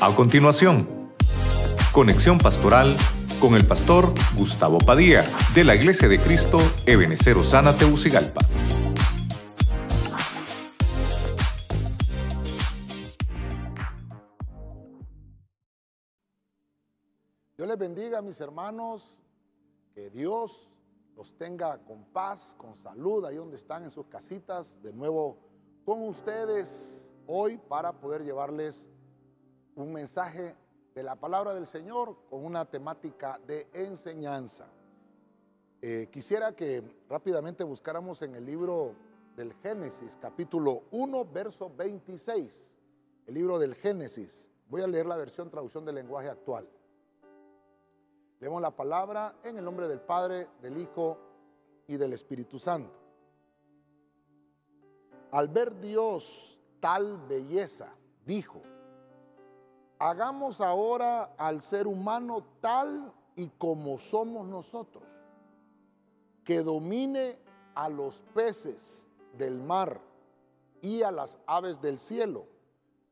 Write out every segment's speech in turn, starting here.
A continuación, conexión pastoral con el pastor Gustavo Padilla de la Iglesia de Cristo Ebenecer Osana Teucigalpa. Dios les bendiga, mis hermanos, que Dios los tenga con paz, con salud, ahí donde están en sus casitas, de nuevo con ustedes hoy para poder llevarles un mensaje de la palabra del Señor con una temática de enseñanza. Eh, quisiera que rápidamente buscáramos en el libro del Génesis, capítulo 1, verso 26. El libro del Génesis. Voy a leer la versión traducción del lenguaje actual. Leemos la palabra en el nombre del Padre, del Hijo y del Espíritu Santo. Al ver Dios tal belleza, dijo, hagamos ahora al ser humano tal y como somos nosotros, que domine a los peces del mar y a las aves del cielo,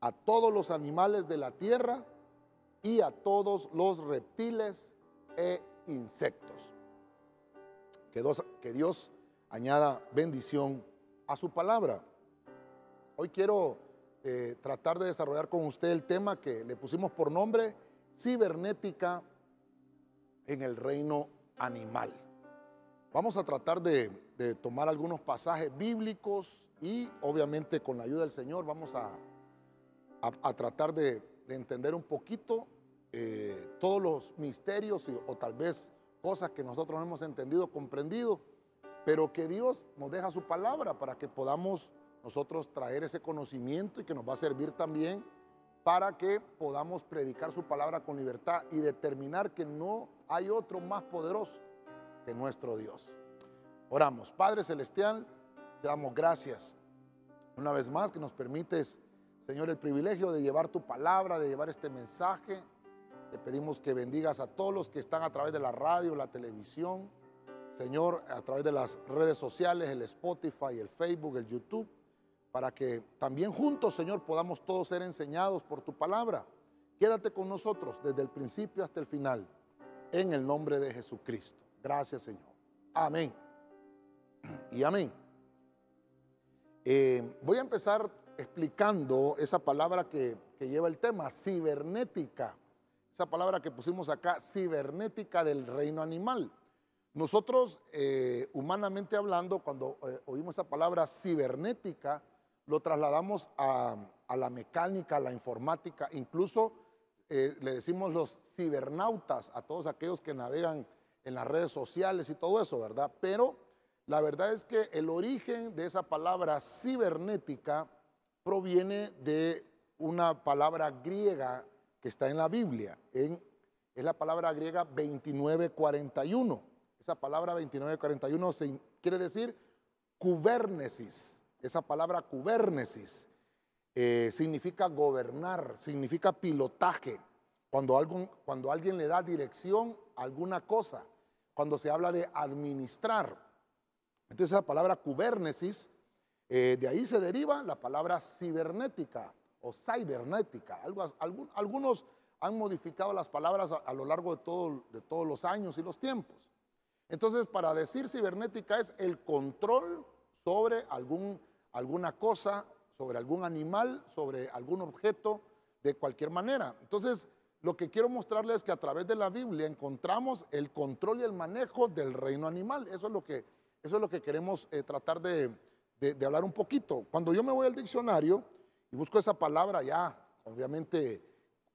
a todos los animales de la tierra y a todos los reptiles e insectos. Que Dios, añada bendición a su palabra. Hoy quiero eh, tratar de desarrollar con usted el tema que le pusimos por nombre cibernética en el reino animal. Vamos a tratar de, tomar algunos pasajes bíblicos y obviamente con la ayuda del Señor vamos a, a, tratar de, entender un poquito eh, todos los misterios o tal vez cosas que nosotros no hemos entendido, comprendido, pero que Dios nos deja su palabra para que podamos nosotros traer ese conocimiento y que nos va a servir también para que podamos predicar su palabra con libertad y determinar que no hay otro más poderoso que nuestro Dios. Oramos, Padre Celestial, te damos gracias una vez más que nos permites, Señor, el privilegio de llevar tu palabra, de llevar este mensaje. Te pedimos que bendigas a todos los que están a través de la radio, la televisión, Señor, a través de las redes sociales, el Spotify, el Facebook, el YouTube para que también juntos, Señor, podamos todos ser enseñados por tu palabra. Quédate con nosotros desde el principio hasta el final, en el nombre de Jesucristo. Gracias, Señor. Amén. Y amén. Eh, voy a empezar explicando esa palabra que, lleva el tema, cibernética. Esa palabra que pusimos acá, cibernética del reino animal. Nosotros, eh, humanamente hablando, cuando eh, oímos esa palabra cibernética, lo trasladamos a, la mecánica, a la informática, incluso eh, le decimos los cibernautas a todos aquellos que navegan en las redes sociales y todo eso, ¿verdad? Pero la verdad es que el origen de esa palabra cibernética proviene de una palabra griega que está en la Biblia, es la palabra griega 2941. Esa palabra 2941 se, quiere decir kubernesis, esa palabra kubernesis eh, significa gobernar, significa pilotaje. Cuando, cuando alguien le da dirección a alguna cosa, cuando se habla de administrar. Entonces esa palabra kubernesis, eh, de ahí se deriva la palabra cibernética o cibernética. algunos han modificado las palabras a, lo largo de, todo, de todos los años y los tiempos. Entonces, para decir cibernética es el control sobre algún alguna cosa, sobre algún animal, sobre algún objeto, de cualquier manera. Entonces, lo que quiero mostrarles es que a través de la Biblia encontramos el control y el manejo del reino animal. Eso es lo que, eso es lo que queremos eh, tratar de, de, hablar un poquito. Cuando yo me voy al diccionario y busco esa palabra ya, obviamente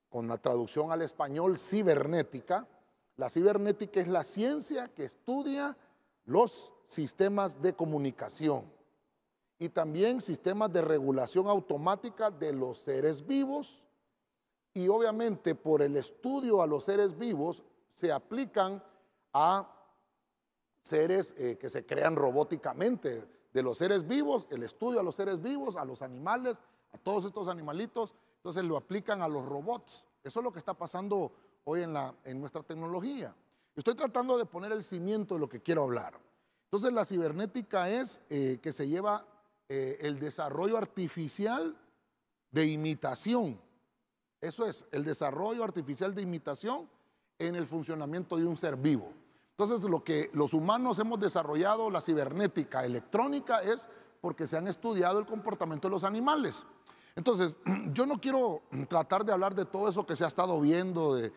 con la traducción al español cibernética, la cibernética es la ciencia que estudia los sistemas de comunicación y también sistemas de regulación automática de los seres vivos. Y obviamente por el estudio a los seres vivos se aplican a seres eh, que se crean robóticamente, de los seres vivos, el estudio a los seres vivos, a los animales, a todos estos animalitos, entonces lo aplican a los robots. Eso es lo que está pasando hoy en, la, en nuestra tecnología. Estoy tratando de poner el cimiento de lo que quiero hablar. Entonces la cibernética es eh, que se lleva eh, el desarrollo artificial de imitación Eso es el desarrollo artificial de imitación en el funcionamiento de un ser vivo. Entonces, lo que los humanos hemos desarrollado, la cibernética electrónica, es porque se han estudiado el comportamiento de los animales. Entonces, yo no quiero tratar de hablar de todo eso que se ha estado viendo, de,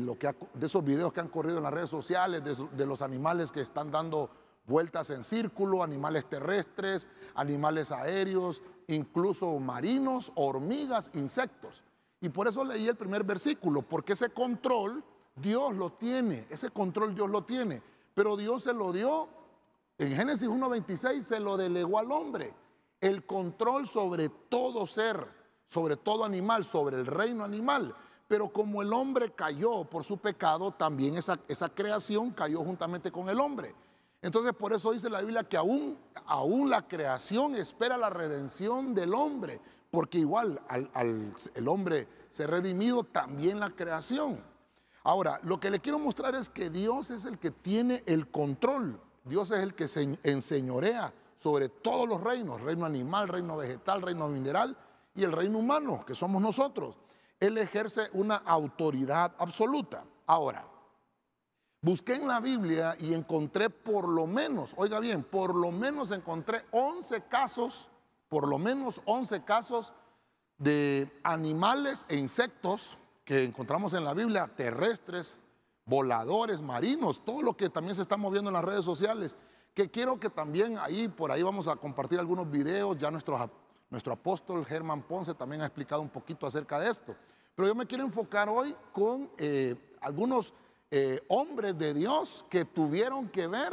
lo que de esos videos que han corrido en las redes sociales, de, de los animales que están dando vueltas en círculo, animales terrestres, animales aéreos, incluso marinos, hormigas, insectos. Y por eso leí el primer versículo, porque ese control Dios lo tiene, ese control Dios lo tiene, pero Dios se lo dio, en Génesis 1.26 se lo delegó al hombre, el control sobre todo ser, sobre todo animal, sobre el reino animal. Pero como el hombre cayó por su pecado, también esa, creación cayó juntamente con el hombre. Entonces por eso dice la Biblia que aún, la creación espera la redención del hombre, porque igual al, el hombre se redimido, también la creación. Ahora, lo que le quiero mostrar es que Dios es el que tiene el control, Dios es el que se enseñorea sobre todos los reinos, reino animal, reino vegetal, reino mineral y el reino humano, que somos nosotros. Él ejerce una autoridad absoluta. Ahora, Busqué en la Biblia y encontré por lo menos, oiga bien, por lo menos encontré 11 casos, por lo menos 11 casos de animales e insectos que encontramos en la Biblia, terrestres, voladores, marinos, todo lo que también se está moviendo en las redes sociales, que quiero que también ahí, por ahí vamos a compartir algunos videos, ya nuestro, nuestro apóstol Germán Ponce también ha explicado un poquito acerca de esto. Pero yo me quiero enfocar hoy con eh, algunos eh, hombres de Dios que tuvieron que ver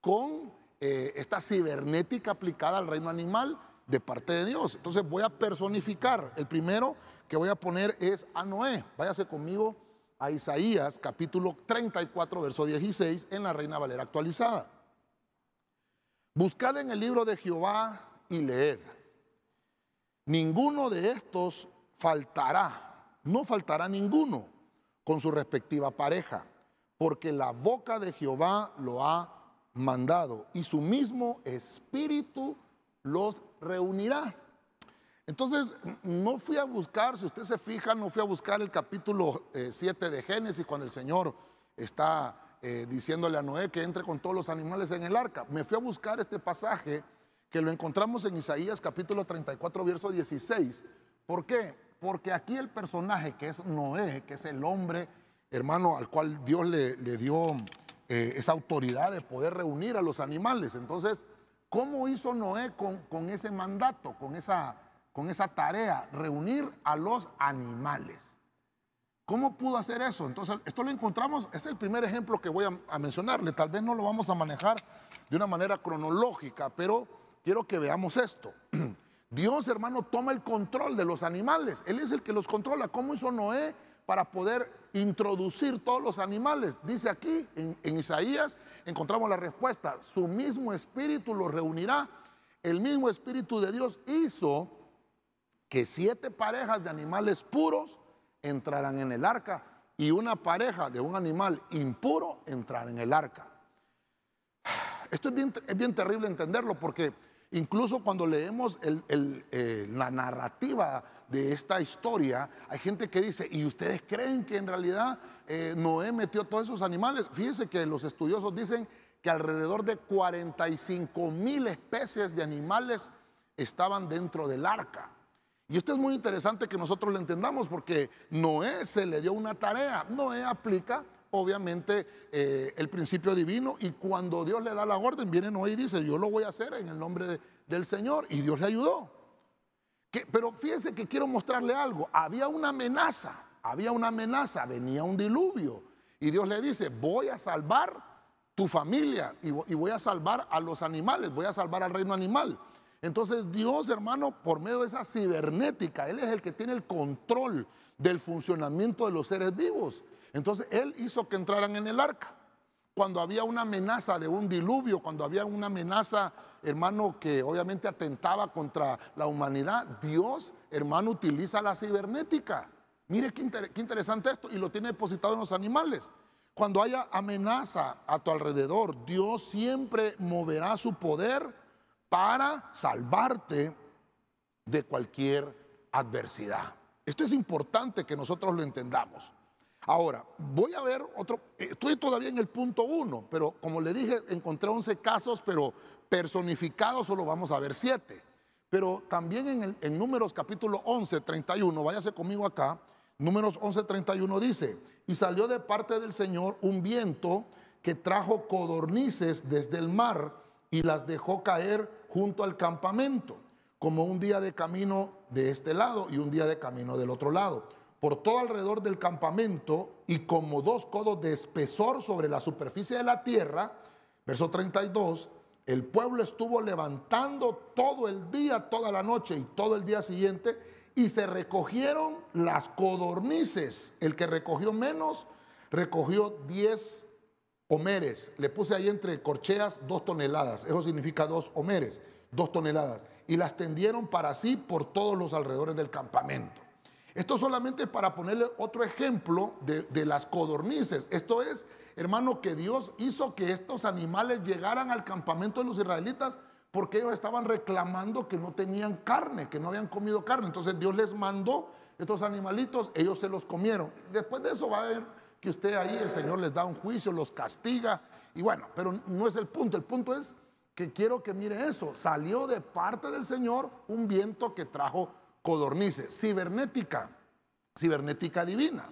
con eh, esta cibernética aplicada al reino animal de parte de Dios. Entonces voy a personificar. El primero que voy a poner es a Noé. Váyase conmigo a Isaías capítulo 34, verso 16 en la Reina Valera actualizada. Buscad en el libro de Jehová y leed. Ninguno de estos faltará, no faltará ninguno con su respectiva pareja, porque la boca de Jehová lo ha mandado y su mismo espíritu los reunirá. Entonces, no fui a buscar, si usted se fija, no fui a buscar el capítulo 7 eh, de Génesis cuando el Señor está eh, diciéndole a Noé que entre con todos los animales en el arca. Me fui a buscar este pasaje que lo encontramos en Isaías capítulo 34, verso 16. ¿Por qué? Porque aquí el personaje que es Noé, que es el hombre, hermano, al cual Dios le, dio eh, esa autoridad de poder reunir a los animales. Entonces, ¿cómo hizo Noé con, ese mandato, con esa, con esa tarea? Reunir a los animales. ¿Cómo pudo hacer eso? Entonces, esto lo encontramos, es el primer ejemplo que voy a, a, mencionarle. Tal vez no lo vamos a manejar de una manera cronológica, pero quiero que veamos esto. Dios, hermano, toma el control de los animales. Él es el que los controla. ¿Cómo hizo Noé para poder introducir todos los animales? Dice aquí, en, Isaías, encontramos la respuesta. Su mismo espíritu los reunirá. El mismo espíritu de Dios hizo que siete parejas de animales puros entraran en el arca y una pareja de un animal impuro entrara en el arca. Esto es bien, es bien terrible entenderlo porque Incluso cuando leemos eh, la narrativa de esta historia, hay gente que dice, ¿y ustedes creen que en realidad eh, Noé metió todos esos animales? Fíjense que los estudiosos dicen que alrededor de 45 mil especies de animales estaban dentro del arca. Y esto es muy interesante que nosotros lo entendamos porque Noé se le dio una tarea. Noé aplica obviamente eh, el principio divino y cuando Dios le da la orden, viene Noé y dice, yo lo voy a hacer en el nombre del Señor y Dios le ayudó. pero fíjense que quiero mostrarle algo, había una amenaza, había una amenaza, venía un diluvio y Dios le dice, voy a salvar tu familia y, y voy a salvar a los animales, voy a salvar al reino animal. Entonces Dios, hermano, por medio de esa cibernética, Él es el que tiene el control del funcionamiento de los seres vivos. Entonces Él hizo que entraran en el arca. Cuando había una amenaza de un diluvio, cuando había una amenaza, hermano, que obviamente atentaba contra la humanidad, Dios, hermano, utiliza la cibernética. Mire qué, interesante esto y lo tiene depositado en los animales. Cuando haya amenaza a tu alrededor, Dios siempre moverá su poder para salvarte de cualquier adversidad. Esto es importante que nosotros lo entendamos. Ahora, voy a ver otro, estoy todavía en el punto uno, pero como le dije, encontré 11 casos, pero personificados solo vamos a ver 7. Pero también en, en Números capítulo 11, 31, váyase conmigo acá, Números 11, 31 dice, y salió de parte del Señor un viento que trajo codornices desde el mar y las dejó caer junto al campamento, como un día de camino de este lado y un día de camino del otro lado por todo alrededor del campamento y como dos codos de espesor sobre la superficie de la tierra. Verso 32, el pueblo estuvo levantando todo el día, toda la noche y todo el día siguiente y se recogieron las codornices. El que recogió menos, recogió 10 homeres. Le puse ahí entre corcheas dos toneladas. Eso significa dos homeres, dos toneladas. Y las tendieron para sí por todos los alrededores del campamento. Esto solamente para ponerle otro ejemplo de, las codornices. Esto es, hermano, que Dios hizo que estos animales llegaran al campamento de los israelitas porque ellos estaban reclamando que no tenían carne, que no habían comido carne. Entonces Dios les mandó estos animalitos, ellos se los comieron. Después de eso va a ver que usted ahí, el Señor les da un juicio, los castiga. Y bueno, pero no es el punto. El punto es que quiero que mire eso. Salió de parte del Señor un viento que trajo codornices, cibernética, cibernética divina.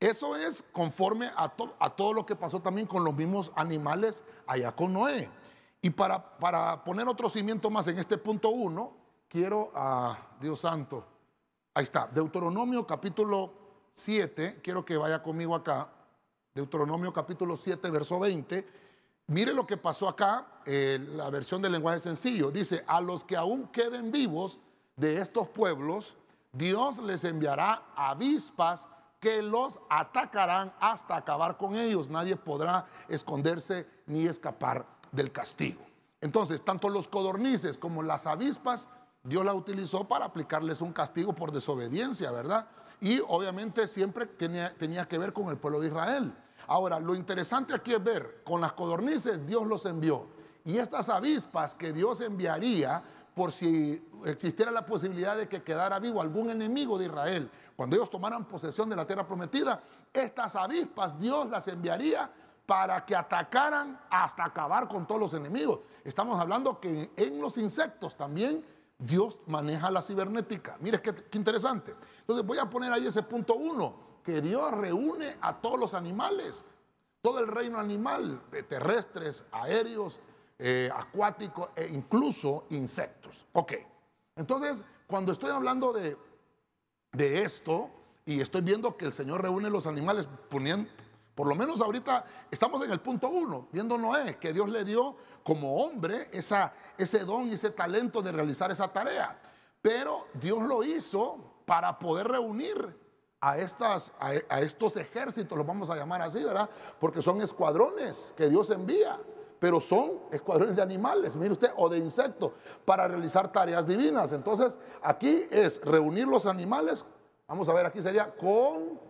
Eso es conforme a, a, todo lo que pasó también con los mismos animales allá con Noé. Y para, para poner otro cimiento más en este punto 1, quiero a Dios santo. Ahí está, Deuteronomio capítulo 7, quiero que vaya conmigo acá. Deuteronomio capítulo 7, verso 20. Mire lo que pasó acá, eh, la versión del lenguaje sencillo. Dice, a los que aún queden vivos, de estos pueblos, Dios les enviará avispas que los atacarán hasta acabar con ellos. Nadie podrá esconderse ni escapar del castigo. Entonces, tanto los codornices como las avispas, Dios la utilizó para aplicarles un castigo por desobediencia, ¿verdad? Y obviamente siempre tenía, tenía que ver con el pueblo de Israel. Ahora, lo interesante aquí es ver, con las codornices Dios los envió. Y estas avispas que Dios enviaría por si existiera la posibilidad de que quedara vivo algún enemigo de Israel. Cuando ellos tomaran posesión de la tierra prometida, estas avispas Dios las enviaría para que atacaran hasta acabar con todos los enemigos. Estamos hablando que en los insectos también Dios maneja la cibernética. Mire qué, interesante. Entonces voy a poner ahí ese punto uno, que Dios reúne a todos los animales, todo el reino animal, terrestres, aéreos, eh, acuáticos e incluso insectos. Ok, entonces cuando estoy hablando de, de esto y estoy viendo que el Señor reúne los animales, poniendo, por lo menos ahorita estamos en el punto uno, viendo Noé, que Dios le dio como hombre esa, ese don y ese talento de realizar esa tarea. Pero Dios lo hizo para poder reunir a, estas, a, a estos ejércitos, los vamos a llamar así, ¿verdad? Porque son escuadrones que Dios envía pero son escuadrones de animales, mire usted, o de insectos, para realizar tareas divinas. Entonces, aquí es reunir los animales, vamos a ver, aquí sería con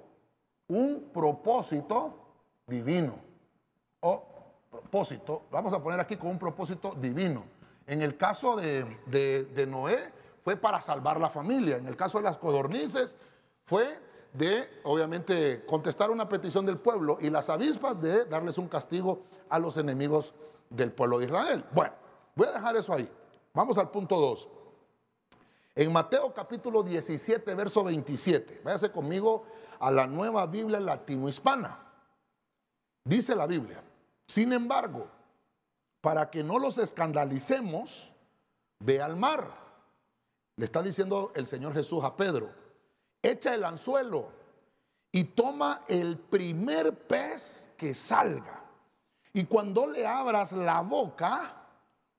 un propósito divino. O propósito, vamos a poner aquí con un propósito divino. En el caso de, de Noé, fue para salvar la familia. En el caso de las codornices, fue de, obviamente, contestar una petición del pueblo y las avispas de darles un castigo a los enemigos del pueblo de Israel. Bueno, voy a dejar eso ahí. Vamos al punto 2. En Mateo capítulo 17, verso 27, váyase conmigo a la nueva Biblia latino-hispana. Dice la Biblia, sin embargo, para que no los escandalicemos, ve al mar. Le está diciendo el Señor Jesús a Pedro echa el anzuelo y toma el primer pez que salga. Y cuando le abras la boca,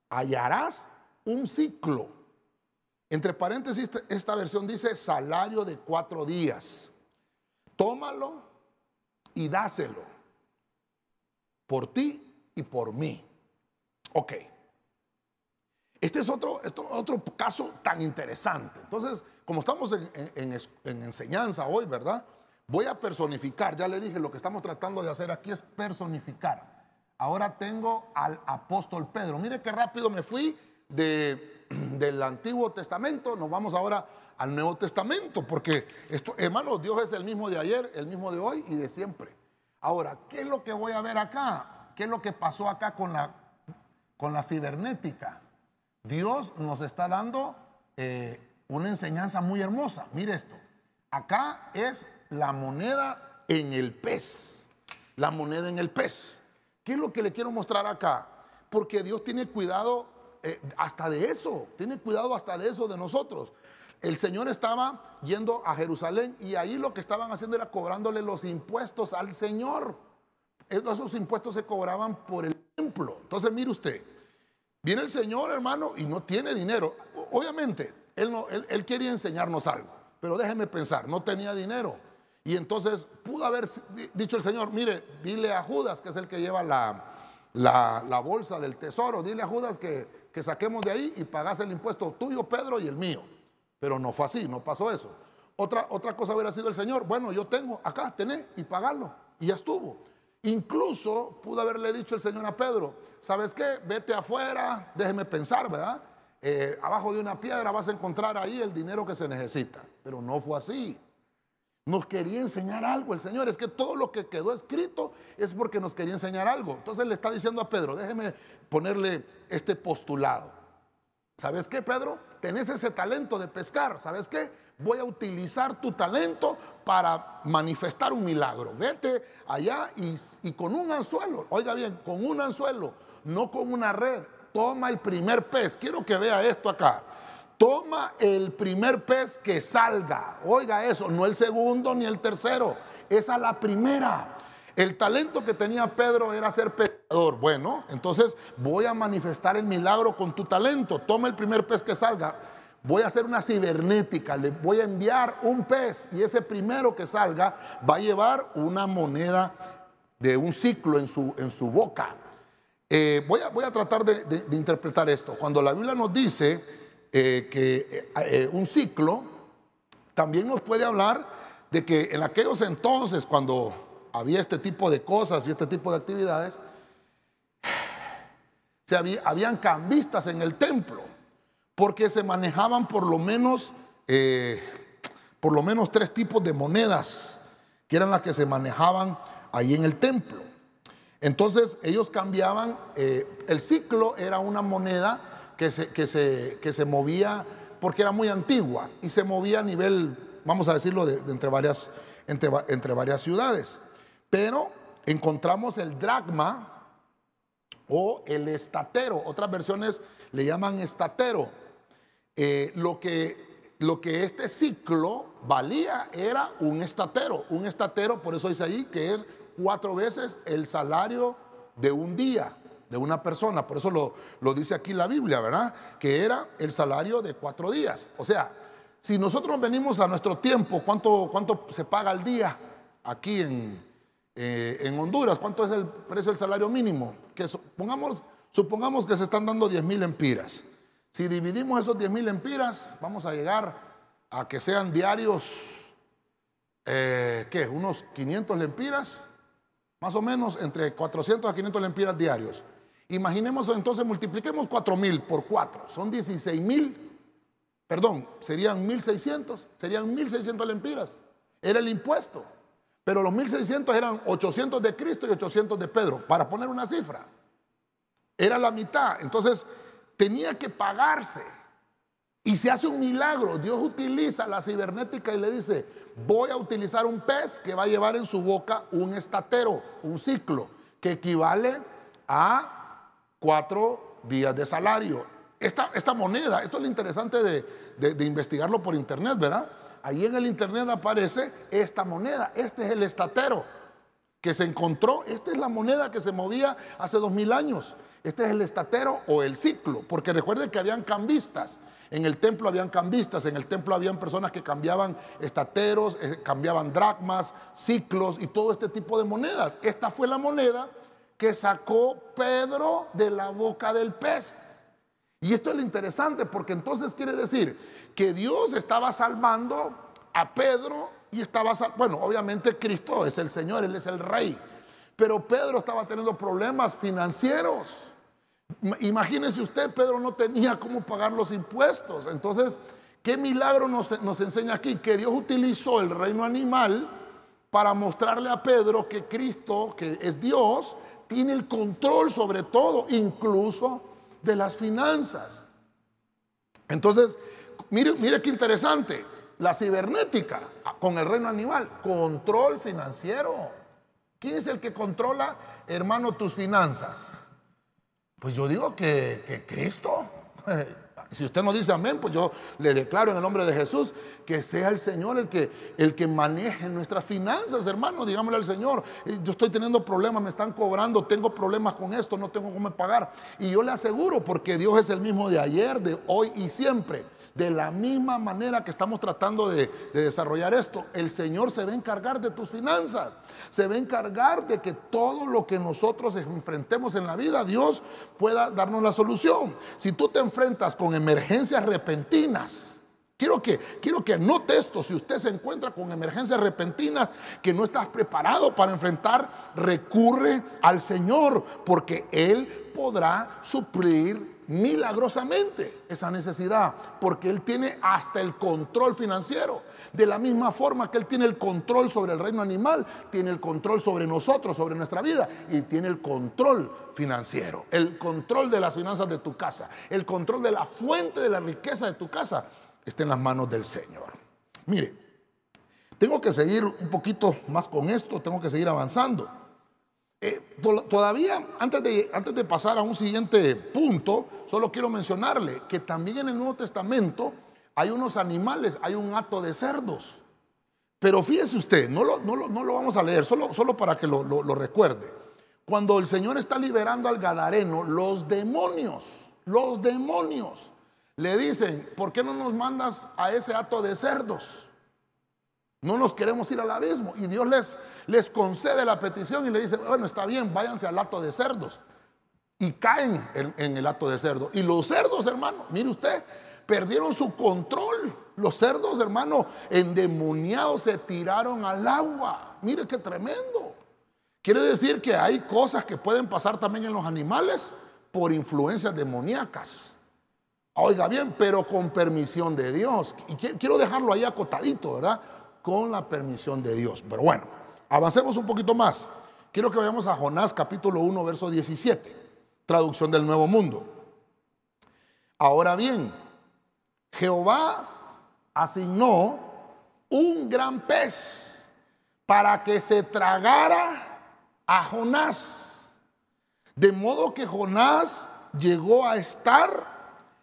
hallarás un ciclo. Entre paréntesis, esta versión dice salario de cuatro días. Tómalo y dáselo por ti y por mí. Ok. Este es otro, otro caso tan interesante. Entonces, como estamos en, enseñanza hoy, ¿verdad? Voy a personificar, ya le dije, lo que estamos tratando de hacer aquí es personificar. Ahora tengo al apóstol Pedro. Mire qué rápido me fui de, del Antiguo Testamento, nos vamos ahora al Nuevo Testamento, porque esto, hermano, Dios es el mismo de ayer, el mismo de hoy y de siempre. Ahora, ¿qué es lo que voy a ver acá? ¿Qué es lo que pasó acá con la, con la cibernética? Dios nos está dando eh, una enseñanza muy hermosa. Mire esto. Acá es la moneda en el pez. La moneda en el pez. ¿Qué es lo que le quiero mostrar acá? Porque Dios tiene cuidado eh, hasta de eso. Tiene cuidado hasta de eso de nosotros. El Señor estaba yendo a Jerusalén y ahí lo que estaban haciendo era cobrándole los impuestos al Señor. Esos impuestos se cobraban por el templo. Entonces, mire usted, viene el Señor, hermano, y no tiene dinero. Obviamente, él, quería enseñarnos algo, pero déjeme pensar, no tenía dinero. Y entonces pudo haber dicho el Señor, mire, dile a Judas, que es el que lleva la, bolsa del tesoro, dile a Judas que, que saquemos de ahí y pagase el impuesto tuyo, Pedro, y el mío. Pero no fue así, no pasó eso. Otra, otra cosa hubiera sido el Señor, bueno, yo tengo acá, tené y pagarlo. Y ya estuvo. Incluso pudo haberle dicho el Señor a Pedro, ¿sabes qué? Vete afuera, déjeme pensar, ¿verdad? Eh, abajo de una piedra vas a encontrar ahí el dinero que se necesita. Pero no fue así. Nos quería enseñar algo el Señor. Es que todo lo que quedó escrito es porque nos quería enseñar algo. Entonces le está diciendo a Pedro, déjeme ponerle este postulado. ¿Sabes qué, Pedro? Tenés ese talento de pescar. ¿Sabes qué? Voy a utilizar tu talento para manifestar un milagro. Vete allá y, y con un anzuelo, oiga bien, con un anzuelo, no con una red, toma el primer pez. Quiero que vea esto acá. Toma el primer pez que salga. Oiga eso, no el segundo ni el tercero. Esa es la primera. El talento que tenía Pedro era ser pescador. Bueno, entonces voy a manifestar el milagro con tu talento. Toma el primer pez que salga. Voy a hacer una cibernética. Le voy a enviar un pez y ese primero que salga va a llevar una moneda de un ciclo en su, en su boca. Eh, voy, a, voy, a, tratar de, interpretar esto. Cuando la Biblia nos dice eh, que eh, un ciclo, también nos puede hablar de que en aquellos entonces, cuando había este tipo de cosas y este tipo de actividades, se había, habían cambistas en el templo, porque se manejaban por lo menos, por lo menos tres tipos de monedas, que eran las que se manejaban ahí en el templo. Entonces ellos cambiaban, eh, el ciclo era una moneda que se, que, se, que se, movía porque era muy antigua y se movía a nivel, vamos a decirlo, de, entre, varias, entre, entre, varias ciudades. Pero encontramos el dragma o el estatero, otras versiones le llaman estatero. Eh, lo, que, lo que este ciclo valía era un estatero, un estatero, por eso dice ahí que es cuatro veces el salario de un día de una persona. Por eso lo, lo, dice aquí la Biblia, ¿verdad? Que era el salario de cuatro días. O sea, si nosotros venimos a nuestro tiempo, ¿cuánto, cuánto se paga al día aquí en, eh, en Honduras? ¿Cuánto es el precio del salario mínimo? Que supongamos, supongamos que se están dando 10 mil empiras. Si dividimos esos 10 mil empiras, vamos a llegar a que sean diarios, eh, ¿qué? Unos 500 lempiras más o menos entre 400 a 500 lempiras diarios. Imaginemos entonces, multipliquemos 4 mil por 4, son 16 mil, perdón, serían 1600, serían 1600 lempiras. Era el impuesto, pero los 1600 eran 800 de Cristo y 800 de Pedro, para poner una cifra. Era la mitad, entonces tenía que pagarse. Y se hace un milagro. Dios utiliza la cibernética y le dice, voy a utilizar un pez que va a llevar en su boca un estatero, un ciclo, que equivale a cuatro días de salario. Esta, esta moneda, esto es lo interesante de, de investigarlo por internet, ¿verdad? Ahí en el internet aparece esta moneda, este es el estatero que se encontró, esta es la moneda que se movía hace dos mil años. Este es el estatero o el ciclo, porque recuerden que habían cambistas. En el templo habían cambistas, en el templo habían personas que cambiaban estateros, eh, cambiaban dracmas, ciclos y todo este tipo de monedas. Esta fue la moneda que sacó Pedro de la boca del pez. Y esto es lo interesante porque entonces quiere decir que Dios estaba salvando a Pedro y estaba, bueno, obviamente Cristo es el Señor, Él es el Rey, pero Pedro estaba teniendo problemas financieros. Imagínese usted, Pedro no tenía cómo pagar los impuestos. Entonces, ¿qué milagro nos, enseña aquí? Que Dios utilizó el reino animal para mostrarle a Pedro que Cristo, que es Dios, tiene el control sobre todo, incluso de las finanzas. Entonces, mire, mire qué interesante, la cibernética con el reino animal, control financiero. ¿Quién es el que controla, hermano, tus finanzas? Pues yo digo que, que Cristo. Si usted no dice amén, pues yo le declaro en el nombre de Jesús que sea el Señor el que, el que maneje nuestras finanzas, hermano. Digámosle al Señor, eh, yo estoy teniendo problemas, me están cobrando, tengo problemas con esto, no tengo cómo pagar. Y yo le aseguro, porque Dios es el mismo de ayer, de hoy y siempre. De la misma manera que estamos tratando de, desarrollar esto, el Señor se va a encargar de tus finanzas, se va a encargar de que todo lo que nosotros enfrentemos en la vida, Dios pueda darnos la solución. Si tú te enfrentas con emergencias repentinas, Quiero que, quiero que esto, si usted se encuentra con emergencias repentinas que no estás preparado para enfrentar, recurre al Señor porque Él podrá suplir milagrosamente esa necesidad, porque Él tiene hasta el control financiero. De la misma forma que Él tiene el control sobre el reino animal, tiene el control sobre nosotros, sobre nuestra vida, y tiene el control financiero, el control de las finanzas de tu casa, el control de la fuente de la riqueza de tu casa, está en las manos del Señor. Mire, tengo que seguir un poquito más con esto, tengo que seguir avanzando. Eh, todavía, antes de, antes de pasar a un siguiente punto, solo quiero mencionarle que también en el Nuevo Testamento hay unos animales, hay un hato de cerdos. Pero fíjese usted, no lo, no lo, vamos a leer, solo, solo para que lo, lo recuerde. Cuando el Señor está liberando al Gadareno, los demonios, los demonios le dicen, ¿por qué no nos mandas a ese hato de cerdos? No nos queremos ir al abismo. Y Dios les, les concede la petición y le dice, bueno, está bien, váyanse al hato de cerdos. Y caen en, el hato de cerdos. Y los cerdos, hermano, mire usted, perdieron su control. Los cerdos, hermano, endemoniados se tiraron al agua. Mire qué tremendo. Quiere decir que hay cosas que pueden pasar también en los animales por influencias demoníacas. Oiga bien, pero con permisión de Dios. Y quiero dejarlo ahí acotadito, ¿verdad? Con la permisión de Dios. Pero bueno, avancemos un poquito más. Quiero que vayamos a Jonás capítulo 1, verso 17, traducción del Nuevo Mundo. Ahora bien, Jehová asignó un gran pez para que se tragara a Jonás. De modo que Jonás llegó a estar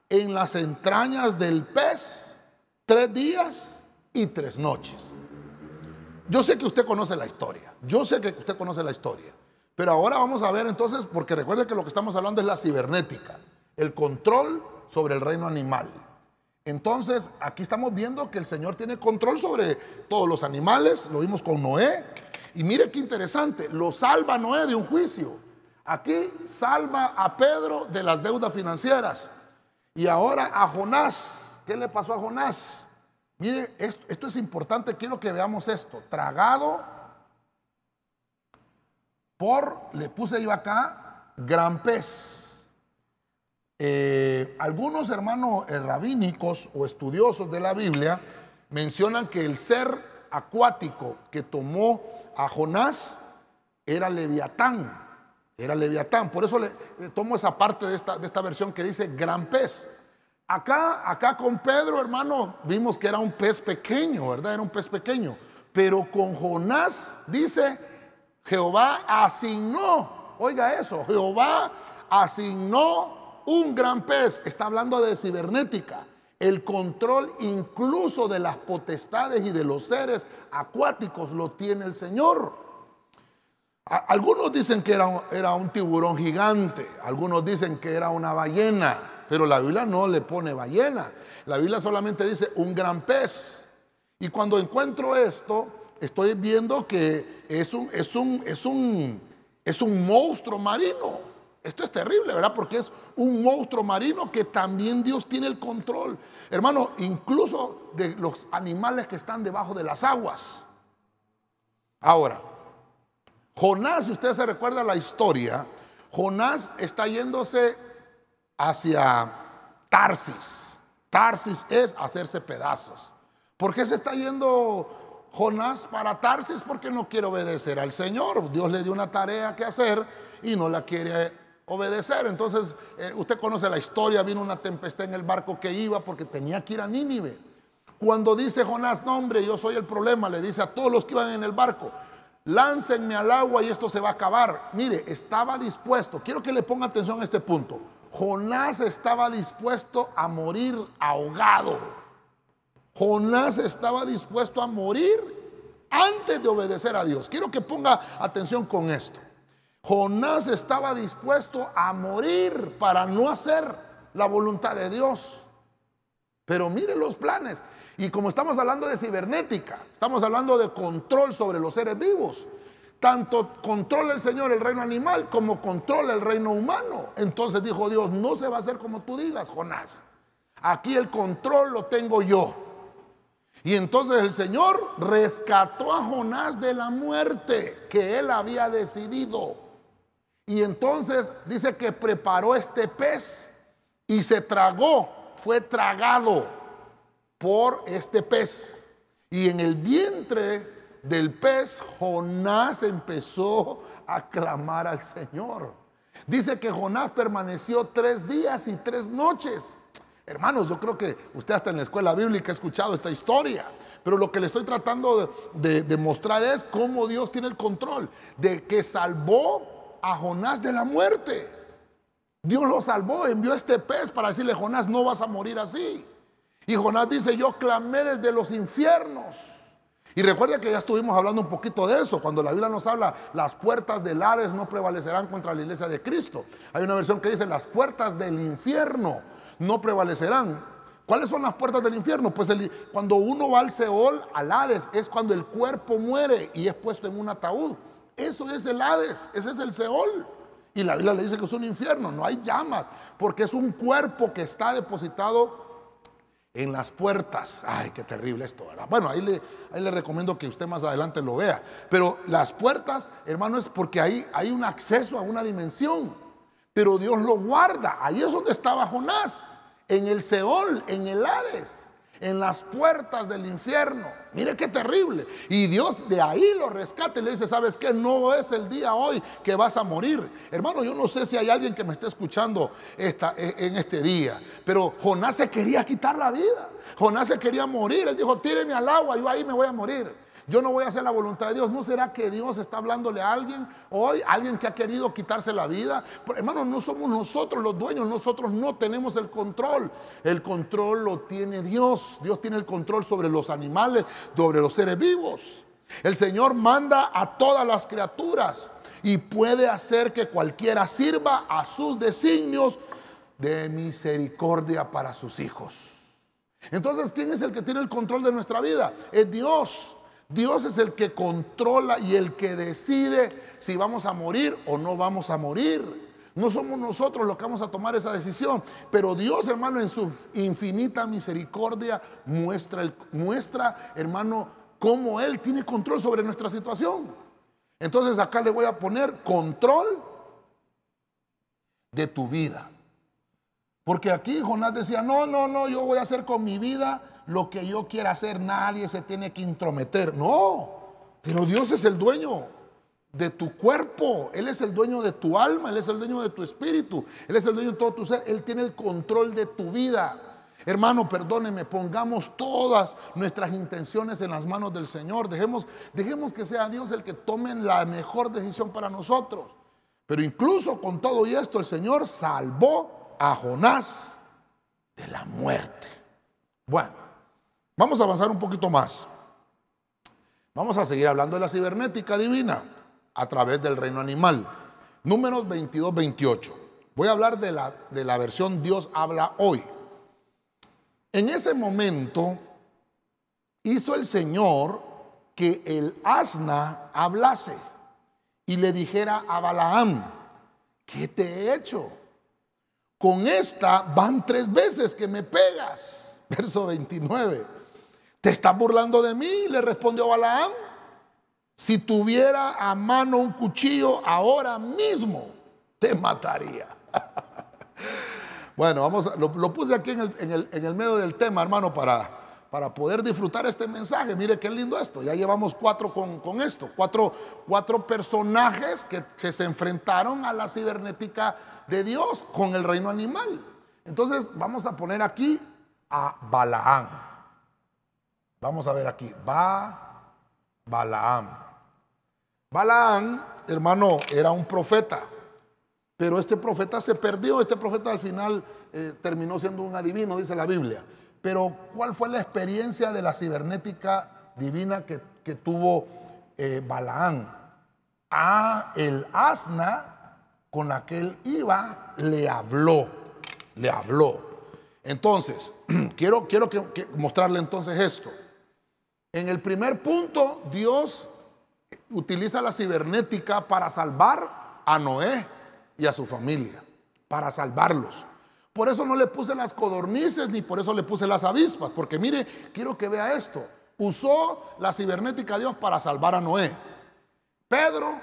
en las entrañas del pez tres días y tres noches. Yo sé que usted conoce la historia, yo sé que usted conoce la historia, pero ahora vamos a ver entonces, porque recuerde que lo que estamos hablando es la cibernética, el control sobre el reino animal. Entonces, aquí estamos viendo que el Señor tiene control sobre todos los animales, lo vimos con Noé, y mire qué interesante, lo salva Noé de un juicio. Aquí salva a Pedro de las deudas financieras. Y ahora a Jonás, ¿qué le pasó a Jonás? Mire, esto, es importante, quiero que veamos esto. Tragado por, le puse yo acá, gran pez. Eh, algunos hermanos eh, rabínicos o estudiosos de la Biblia mencionan que el ser acuático que tomó a Jonás era Leviatán. Era Leviatán. Por eso le, tomo esa parte de esta, de esta versión que dice gran pez. Acá, acá con Pedro, hermano, vimos que era un pez pequeño, ¿verdad? Era un pez pequeño. Pero con Jonás dice, Jehová asignó, oiga eso, Jehová asignó un gran pez. Está hablando de cibernética. El control incluso de las potestades y de los seres acuáticos lo tiene el Señor. Algunos dicen que era, era un tiburón gigante, algunos dicen que era una ballena. Pero la Biblia no le pone ballena. La Biblia solamente dice un gran pez. Y cuando encuentro esto, estoy viendo que es un, es un, es un, es un monstruo marino. Esto es terrible, ¿verdad? Porque es un monstruo marino que también Dios tiene el control. Hermano, incluso de los animales que están debajo de las aguas. Ahora, Jonás, si usted se recuerda la historia, Jonás está yéndose hacia Tarsis. Tarsis es hacerse pedazos. ¿Por qué se está yendo Jonás para Tarsis? Porque no quiere obedecer al Señor. Dios le dio una tarea que hacer y no la quiere obedecer. Entonces, eh, usted conoce la historia, vino una tempestad en el barco que iba porque tenía que ir a Nínive. Cuando dice Jonás, no hombre, yo soy el problema, le dice a todos los que iban en el barco, láncenme al agua y esto se va a acabar. Mire, estaba dispuesto, quiero que le ponga atención a este punto. Jonás estaba dispuesto a morir ahogado. Jonás estaba dispuesto a morir antes de obedecer a Dios. Quiero que ponga atención con esto. Jonás estaba dispuesto a morir para no hacer la voluntad de Dios. Pero mire los planes. Y como estamos hablando de cibernética, estamos hablando de control sobre los seres vivos. Tanto controla el Señor el reino animal como controla el reino humano. Entonces dijo Dios, no se va a hacer como tú digas, Jonás. Aquí el control lo tengo yo. Y entonces el Señor rescató a Jonás de la muerte que él había decidido. Y entonces dice que preparó este pez y se tragó, fue tragado por este pez. Y en el vientre del pez, Jonás empezó a clamar al Señor. Dice que Jonás permaneció tres días y tres noches. Hermanos, yo creo que usted hasta en la escuela bíblica ha escuchado esta historia. Pero lo que le estoy tratando de, demostrar es cómo Dios tiene el control de que salvó a Jonás de la muerte. Dios lo salvó, envió este pez para decirle, Jonás, no vas a morir así. Y Jonás dice, yo clamé desde los infiernos. Y recuerda que ya estuvimos hablando un poquito de eso, cuando la Biblia nos habla, las puertas del Hades no prevalecerán contra la iglesia de Cristo. Hay una versión que dice, las puertas del infierno no prevalecerán. ¿Cuáles son las puertas del infierno? Pues cuando uno va al Seol, al Hades, es cuando el cuerpo muere y es puesto en un ataúd. Eso es el Hades, ese es el Seol. Y la Biblia le dice que es un infierno, no hay llamas, porque es un cuerpo que está depositado en las puertas. Ay, qué terrible esto, ¿verdad? Bueno, ahí le, ahí le recomiendo que usted más adelante lo vea. Pero las puertas, hermano, es porque ahí hay un acceso a una dimensión. Pero Dios lo guarda. Ahí es donde estaba Jonás, en el Seol, en el Hades en las puertas del infierno. Mire qué terrible. Y Dios de ahí lo rescata y le dice, ¿sabes qué? No es el día hoy que vas a morir. Hermano, yo no sé si hay alguien que me esté escuchando e, en este día, pero Jonás se quería quitar la vida. Jonás se quería morir. Él dijo, tíreme al agua, yo ahí me voy a morir. Yo no voy a hacer la voluntad de Dios. ¿No será que Dios está hablándole a alguien hoy? Alguien que ha querido quitarse la vida. Pero, hermano, no somos nosotros los dueños. Nosotros no tenemos el control. El control lo tiene Dios. Dios tiene el control sobre los animales, sobre los seres vivos. El Señor manda a todas las criaturas y puede hacer que cualquiera sirva a sus designios de misericordia para sus hijos. Entonces, ¿quién es el que tiene el control de nuestra vida? Es Dios. Dios es el que controla y el que decide si vamos a morir o no vamos a morir. No somos nosotros los que vamos a tomar esa decisión, pero Dios, hermano, en su infinita misericordia muestra, muestra hermano, cómo Él tiene control sobre nuestra situación. Entonces acá le voy a poner control de tu vida. Porque aquí Jonás decía, no, no, no, yo voy a hacer con mi vida lo que yo quiera hacer, nadie se tiene que intrometer. No, pero Dios es el dueño de tu cuerpo, Él es el dueño de tu alma, Él es el dueño de tu espíritu, Él es el dueño de todo tu ser, Él tiene el control de tu vida. Hermano, perdóneme, pongamos todas nuestras intenciones en las manos del Señor. Dejemos, dejemos que sea Dios el que tome la mejor decisión para nosotros. Pero incluso con todo y esto, el Señor salvó a Jonás de la muerte. Bueno, Vamos a avanzar un poquito más. Vamos a seguir hablando de la cibernética divina a través del reino animal. Números 22, 28. Voy a hablar de la, de la versión Dios habla hoy. En ese momento hizo el Señor que el asna hablase y le dijera a Balaam, ¿qué te he hecho? Con esta van tres veces que me pegas. Verso 29. ¿Te estás burlando de mí? Le respondió Balaam. Si tuviera a mano un cuchillo ahora mismo, te mataría. Bueno, vamos, lo, puse aquí en el, medio del tema, hermano, para, poder disfrutar este mensaje. Mire qué lindo esto. Ya llevamos cuatro con, esto. Cuatro, personajes que se enfrentaron a la cibernética de Dios con el reino animal. Entonces, vamos a poner aquí a Balaam. Vamos a ver aquí. Va Balaam. Balaam, hermano, era un profeta. Pero este profeta se perdió, este profeta al final eh, terminó siendo un adivino, dice la Biblia. Pero ¿cuál fue la experiencia de la cibernética divina que, tuvo eh, Balaán? A el asna con la que él iba le habló, le habló. Entonces, quiero, quiero mostrarle entonces esto. En el primer punto, Dios utiliza la cibernética para salvar a Noé y a su familia, para salvarlos. Por eso no le puse las codornices ni por eso le puse las avispas, porque mire, quiero que vea esto. Usó la cibernética Dios para salvar a Noé. Pedro,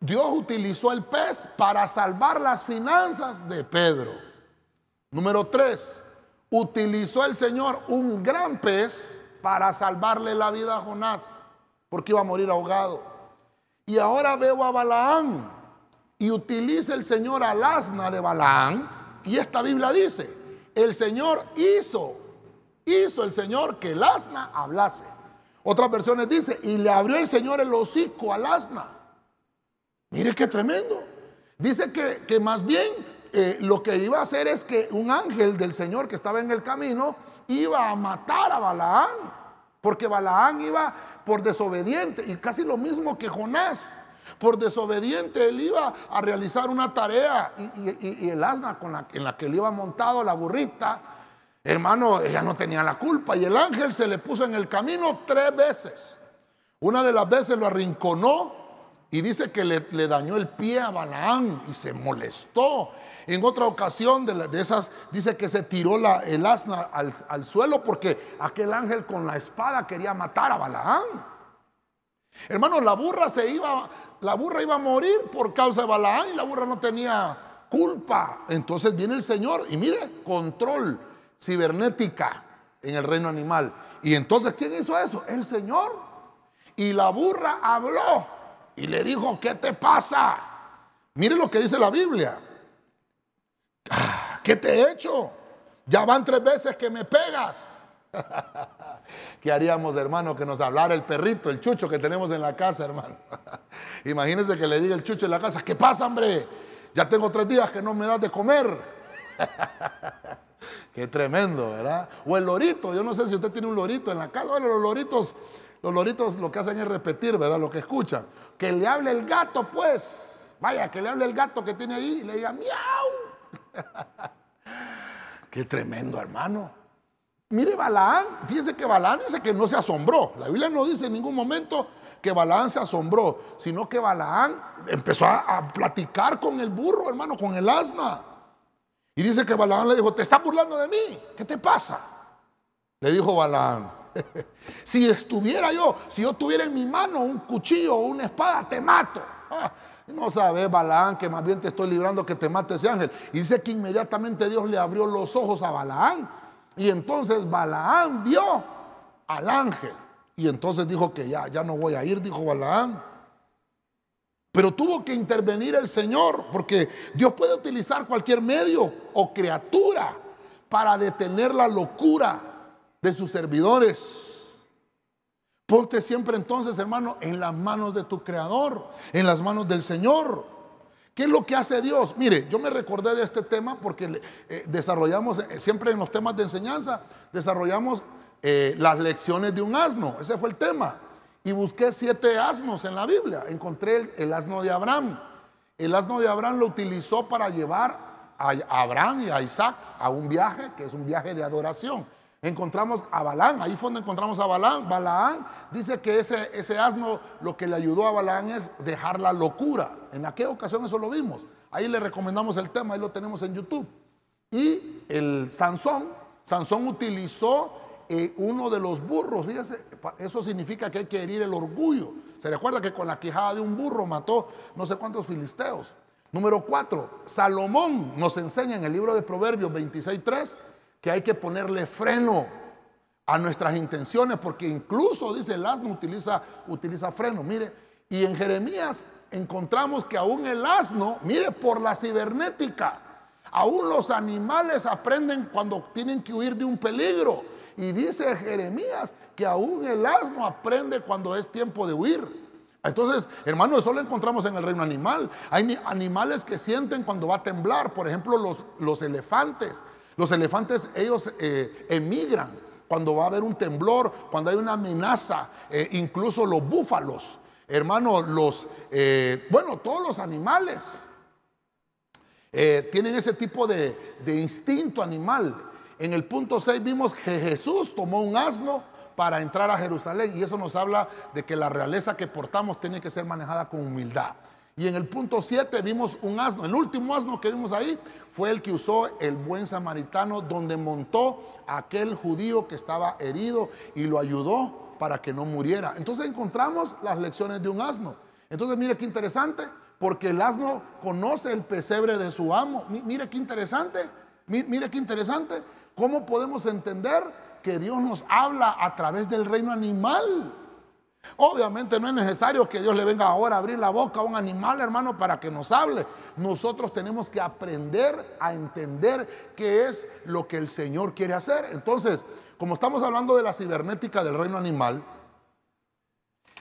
Dios utilizó el pez para salvar las finanzas de Pedro. Número tres, utilizó el Señor un gran pez para salvarle la vida a Jonás, porque iba a morir ahogado. Y ahora veo a Balaán, y utiliza el Señor al asna de Balaán. Y esta Biblia dice, el Señor hizo, hizo el Señor que el asna hablase. Otras versiones dice, y le abrió el Señor el hocico al asna. Mire qué tremendo. Dice que, que más bien eh, lo que iba a hacer es que un ángel del Señor que estaba en el camino iba a matar a Balaán. Porque Balaán iba por desobediente y casi lo mismo que Jonás. Por desobediente él iba a realizar una tarea y, el asna con la, en la que él iba montado, la burrita, hermano, ella no tenía la culpa y el ángel se le puso en el camino tres veces. Una de las veces lo arrinconó y dice que le, dañó el pie a Balaán y se molestó. En otra ocasión de, esas dice que se tiró la, el asna al, al, suelo porque aquel ángel con la espada quería matar a Balaán. Hermano, la burra se iba, la burra iba a morir por causa de Balaán y la burra no tenía culpa. Entonces viene el Señor y mire, control cibernética en el reino animal. Y entonces, ¿quién hizo eso? El Señor. Y la burra habló y le dijo, ¿qué te pasa? Mire lo que dice la Biblia. Ah, ¿Qué te he hecho? Ya van tres veces que me pegas. ¿Qué haríamos, hermano, que nos hablara el perrito, el chucho que tenemos en la casa, hermano? Imagínense que le diga el chucho en la casa, ¿qué pasa, hombre? Ya tengo tres días que no me das de comer. Qué tremendo, ¿verdad? O el lorito, yo no sé si usted tiene un lorito en la casa. Bueno, los loritos, los loritos lo que hacen es repetir, ¿verdad? Lo que escuchan. Que le hable el gato, pues. Vaya, que le hable el gato que tiene ahí y le diga, miau. Qué tremendo, hermano. Mire Balaán, fíjense que Balaán dice que no se asombró. La Biblia no dice en ningún momento que Balaán se asombró, sino que Balaán empezó a, platicar con el burro, hermano, con el asna. Y dice que Balaán le dijo, te estás burlando de mí, ¿qué te pasa? Le dijo Balaán, si estuviera yo, si yo tuviera en mi mano un cuchillo o una espada, te mato. No sabes, Balaán, que más bien te estoy librando que te mate ese ángel. Y dice que inmediatamente Dios le abrió los ojos a Balaán y entonces Balaán vio al ángel. Y entonces dijo que ya, ya no voy a ir, dijo Balaán. Pero tuvo que intervenir el Señor, porque Dios puede utilizar cualquier medio o criatura para detener la locura de sus servidores. Ponte siempre entonces, hermano, en las manos de tu Creador, en las manos del Señor. ¿Qué es lo que hace Dios? Mire, yo me recordé de este tema porque eh, desarrollamos, eh, siempre en los temas de enseñanza, desarrollamos eh, las lecciones de un asno. Ese fue el tema. Y busqué siete asnos en la Biblia. Encontré el, asno de Abraham. El asno de Abraham lo utilizó para llevar a Abraham y a Isaac a un viaje, que es un viaje de adoración. Encontramos a Balán, ahí fue donde encontramos a Balán. Balaán dice que ese, ese asno lo que le ayudó a Balán es dejar la locura. En aquella ocasión eso lo vimos. Ahí le recomendamos el tema, ahí lo tenemos en YouTube. Y el Sansón, Sansón utilizó eh, uno de los burros, fíjese, eso significa que hay que herir el orgullo. Se recuerda que con la quijada de un burro mató no sé cuántos filisteos. Número cuatro, Salomón nos enseña en el libro de Proverbios 26.3 que hay que ponerle freno a nuestras intenciones, porque incluso, dice el asno, utiliza, utiliza freno. Mire, y en Jeremías encontramos que aún el asno, mire, por la cibernética, aún los animales aprenden cuando tienen que huir de un peligro. Y dice Jeremías que aún el asno aprende cuando es tiempo de huir. Entonces, hermano, eso lo encontramos en el reino animal. Hay animales que sienten cuando va a temblar, por ejemplo, los, los elefantes. Los elefantes, ellos eh, emigran cuando va a haber un temblor, cuando hay una amenaza, eh, incluso los búfalos, hermano, los, eh, bueno, todos los animales tienen ese tipo de, de instinto animal. En el punto 6 vimos que Jesús tomó un asno para entrar a Jerusalén y eso nos habla de que la realeza que portamos tiene que ser manejada con humildad. Y en el punto 7 vimos un asno. El último asno que vimos ahí fue el que usó el buen samaritano, donde montó a aquel judío que estaba herido y lo ayudó para que no muriera. Entonces encontramos las lecciones de un asno. Entonces mire qué interesante, porque el asno conoce el pesebre de su amo. Mire qué interesante, mire qué interesante. ¿Cómo podemos entender que Dios nos habla a través del reino animal? Obviamente no es necesario que Dios le venga ahora a abrir la boca a un animal, hermano, para que nos hable. Nosotros tenemos que aprender a entender qué es lo que el Señor quiere hacer. Entonces, como estamos hablando de la cibernética del reino animal,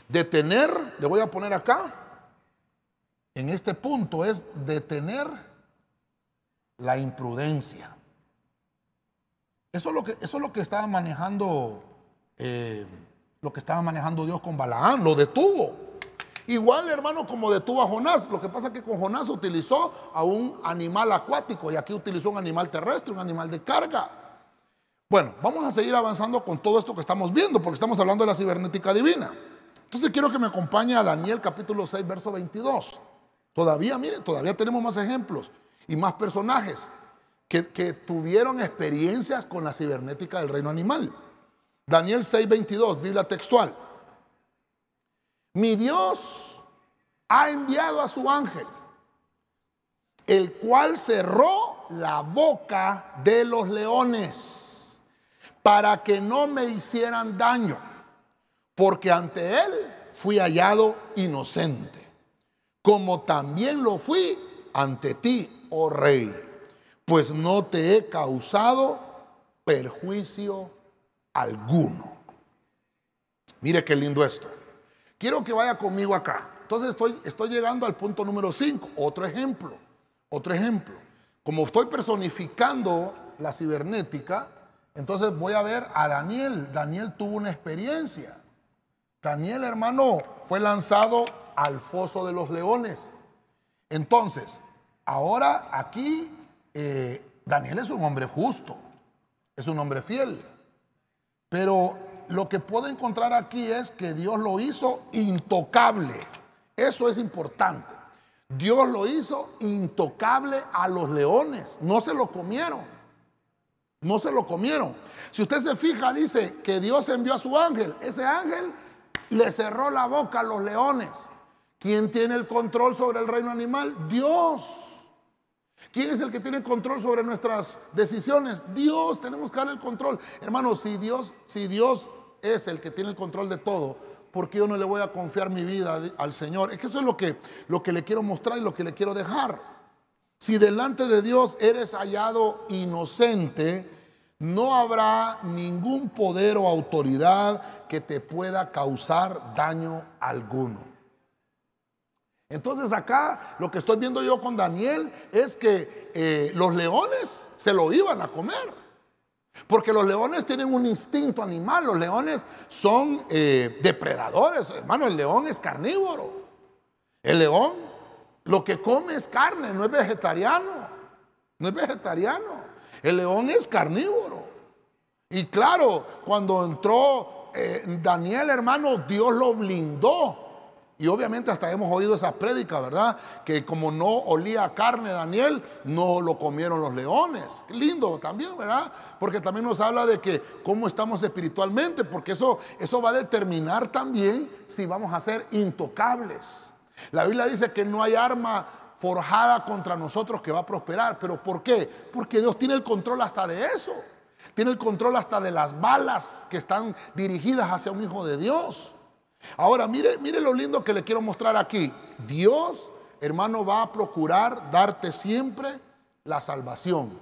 detener, le voy a poner acá, en este punto es detener la imprudencia. Eso es lo que, eso es lo que estaba manejando. Eh, lo que estaba manejando Dios con Balaán, lo detuvo. Igual, hermano, como detuvo a Jonás. Lo que pasa es que con Jonás utilizó a un animal acuático y aquí utilizó un animal terrestre, un animal de carga. Bueno, vamos a seguir avanzando con todo esto que estamos viendo, porque estamos hablando de la cibernética divina. Entonces quiero que me acompañe a Daniel capítulo 6, verso 22. Todavía, mire, todavía tenemos más ejemplos y más personajes que, que tuvieron experiencias con la cibernética del reino animal. Daniel 6:22, Biblia textual. Mi Dios ha enviado a su ángel, el cual cerró la boca de los leones para que no me hicieran daño, porque ante él fui hallado inocente, como también lo fui ante ti, oh rey, pues no te he causado perjuicio alguno. Mire qué lindo esto. Quiero que vaya conmigo acá. Entonces estoy, estoy llegando al punto número 5. Otro ejemplo. Otro ejemplo. Como estoy personificando la cibernética, entonces voy a ver a Daniel. Daniel tuvo una experiencia. Daniel, hermano, fue lanzado al foso de los leones. Entonces, ahora aquí eh, Daniel es un hombre justo, es un hombre fiel. Pero lo que puedo encontrar aquí es que Dios lo hizo intocable. Eso es importante. Dios lo hizo intocable a los leones. No se lo comieron. No se lo comieron. Si usted se fija, dice que Dios envió a su ángel. Ese ángel le cerró la boca a los leones. ¿Quién tiene el control sobre el reino animal? Dios. ¿Quién es el que tiene control sobre nuestras decisiones? Dios, tenemos que dar el control. Hermanos, si Dios, si Dios es el que tiene el control de todo, ¿por qué yo no le voy a confiar mi vida al Señor? Es que eso es lo que, lo que le quiero mostrar y lo que le quiero dejar. Si delante de Dios eres hallado inocente, no habrá ningún poder o autoridad que te pueda causar daño alguno. Entonces acá lo que estoy viendo yo con Daniel es que eh, los leones se lo iban a comer. Porque los leones tienen un instinto animal, los leones son eh, depredadores, hermano, el león es carnívoro. El león lo que come es carne, no es vegetariano, no es vegetariano. El león es carnívoro. Y claro, cuando entró eh, Daniel, hermano, Dios lo blindó y obviamente hasta hemos oído esa prédica, ¿verdad? Que como no olía carne Daniel, no lo comieron los leones. lindo también, ¿verdad? Porque también nos habla de que cómo estamos espiritualmente, porque eso, eso va a determinar también si vamos a ser intocables. La Biblia dice que no hay arma forjada contra nosotros que va a prosperar. ¿Pero por qué? Porque Dios tiene el control hasta de eso. Tiene el control hasta de las balas que están dirigidas hacia un hijo de Dios. Ahora, mire, mire lo lindo que le quiero mostrar aquí. Dios, hermano, va a procurar darte siempre la salvación.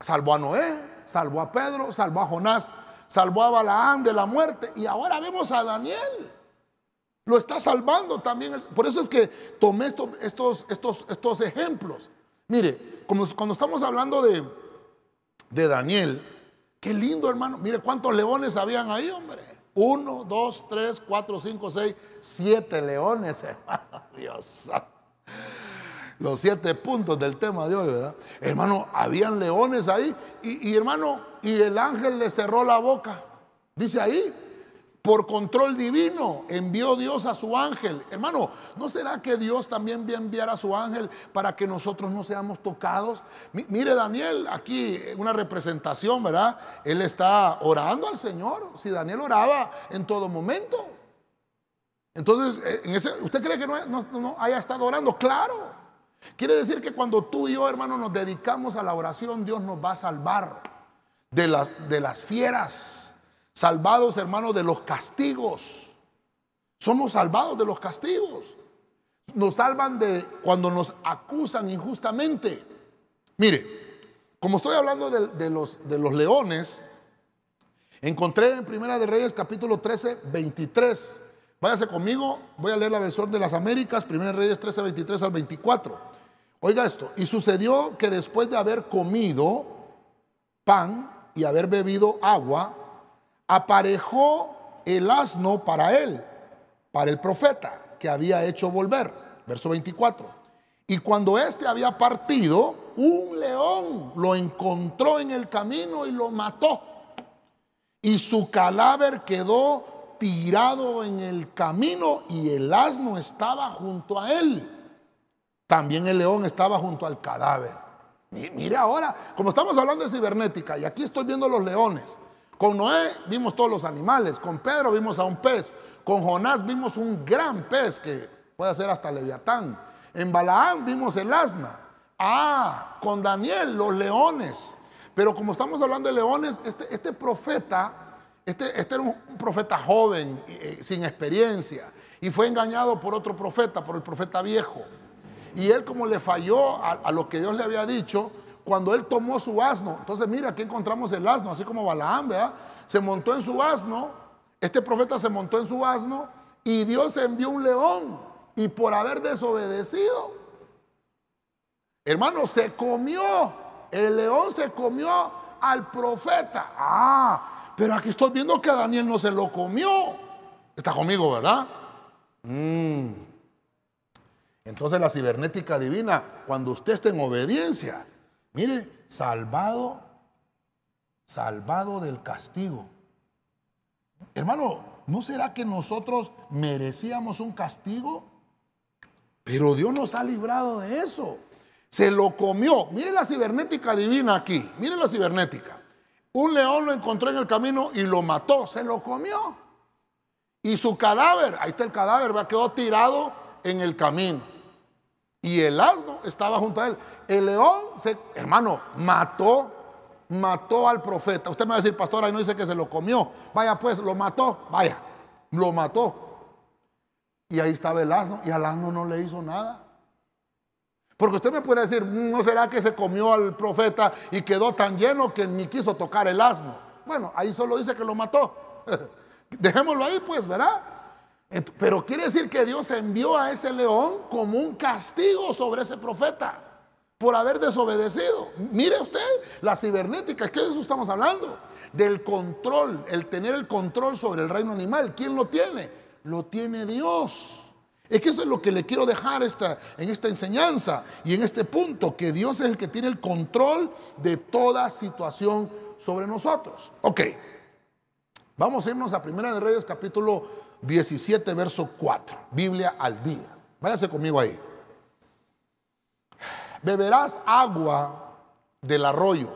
Salvó a Noé, salvó a Pedro, salvó a Jonás, salvó a Balaán de la muerte y ahora vemos a Daniel. Lo está salvando también. Por eso es que tomé estos, estos, estos, estos ejemplos. Mire, cuando estamos hablando de, de Daniel, qué lindo hermano. Mire cuántos leones habían ahí, hombre. Uno, dos, tres, cuatro, cinco, seis, siete leones, hermano. Dios Los siete puntos del tema de hoy, ¿verdad? Hermano, habían leones ahí. Y, y hermano, y el ángel le cerró la boca. Dice ahí, por control divino envió Dios a su ángel. Hermano, ¿no será que Dios también va a enviar a su ángel para que nosotros no seamos tocados? mire Daniel, aquí una representación, ¿verdad? Él está orando al Señor. Si Daniel oraba en todo momento. Entonces, eh, en ese, ¿usted cree que no, no haya estado orando? Claro. Quiere decir que cuando tú y yo, hermano, nos dedicamos a la oración, Dios nos va a salvar de las, de las fieras salvados, hermanos, de los castigos. Somos salvados de los castigos. Nos salvan de cuando nos acusan injustamente. Mire, como estoy hablando de, los, de los leones, encontré en Primera de Reyes capítulo 13, 23. Váyase conmigo, voy a leer la versión de las Américas, Primera de Reyes 13, 23 al 24. Oiga esto, y sucedió que después de haber comido pan y haber bebido agua, aparejó el asno para él, para el profeta que había hecho volver. Verso 24. Y cuando éste había partido, un león lo encontró en el camino y lo mató. Y su cadáver quedó tirado en el camino y el asno estaba junto a él. También el león estaba junto al cadáver. Mire ahora, como estamos hablando de cibernética, y aquí estoy viendo los leones, con Noé vimos todos los animales, con Pedro vimos a un pez, con Jonás vimos un gran pez que puede ser hasta leviatán. En Balaán vimos el asna. Ah, con Daniel los leones. Pero como estamos hablando de leones, este, este profeta, este, este, era un profeta joven, eh, sin experiencia, y fue engañado por otro profeta, por el profeta viejo. Y él como le falló a lo que Dios le había dicho, cuando él tomó su asno. Entonces, mira, aquí encontramos el asno, así como Balaam, ¿verdad? Se montó en su asno, este profeta se montó en su asno y Dios envió un león. Y por haber desobedecido, hermano, se comió, el león se comió al profeta. Ah, pero aquí estoy viendo que a Daniel no se lo comió. Está conmigo, ¿verdad? Mm. Entonces la cibernética divina, cuando usted esté en obediencia, Mire, salvado, salvado del castigo. Hermano, ¿no será que nosotros merecíamos un castigo? Pero Dios nos ha librado de eso. Se lo comió. Mire la cibernética divina aquí. Mire la cibernética. Un león lo encontró en el camino y lo mató. Se lo comió. Y su cadáver, ahí está el cadáver, quedó tirado en el camino. Y el asno estaba junto a él. El león, se, hermano, mató, mató al profeta. Usted me va a decir, pastor, ahí no dice que se lo comió. Vaya pues, lo mató, vaya, lo mató. Y ahí estaba el asno y al asno no le hizo nada. Porque usted me puede decir, ¿no será que se comió al profeta y quedó tan lleno que ni quiso tocar el asno? Bueno, ahí solo dice que lo mató. Dejémoslo ahí pues, ¿verdad? Pero quiere decir que Dios envió a ese león como un castigo sobre ese profeta por haber desobedecido. Mire usted, la cibernética, que de eso estamos hablando, del control, el tener el control sobre el reino animal. ¿Quién lo tiene? Lo tiene Dios. Es que eso es lo que le quiero dejar esta, en esta enseñanza y en este punto, que Dios es el que tiene el control de toda situación sobre nosotros. Ok, vamos a irnos a Primera de Reyes capítulo 17, verso 4. Biblia al día. Váyase conmigo ahí. Beberás agua del arroyo.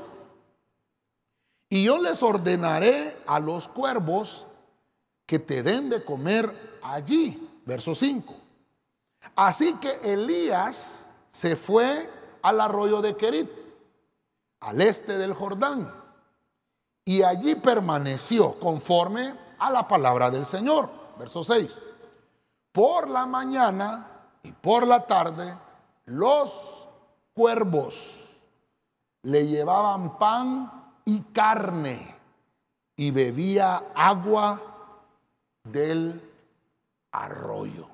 Y yo les ordenaré a los cuervos que te den de comer allí. Verso 5. Así que Elías se fue al arroyo de Kerit, al este del Jordán, y allí permaneció conforme a la palabra del Señor. Verso 6. Por la mañana y por la tarde, los cuervos le llevaban pan y carne y bebía agua del arroyo.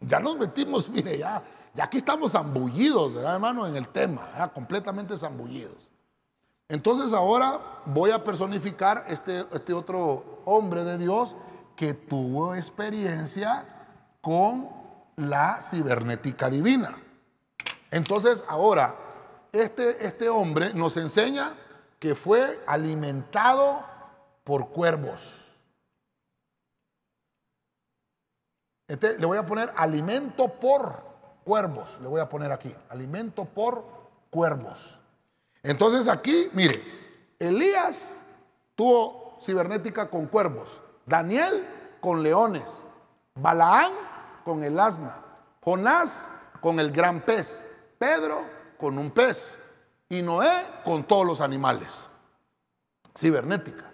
Ya nos metimos, mire, ya, ya aquí estamos zambullidos, ¿verdad, hermano? En el tema, completamente zambullidos. Entonces ahora voy a personificar este, este otro hombre de Dios que tuvo experiencia con la cibernética divina. Entonces ahora, este, este hombre nos enseña que fue alimentado por cuervos. Este, le voy a poner alimento por cuervos. Le voy a poner aquí, alimento por cuervos. Entonces aquí, mire, Elías tuvo cibernética con cuervos, Daniel con leones, Balaán con el asna, Jonás con el gran pez, Pedro con un pez y Noé con todos los animales. Cibernética.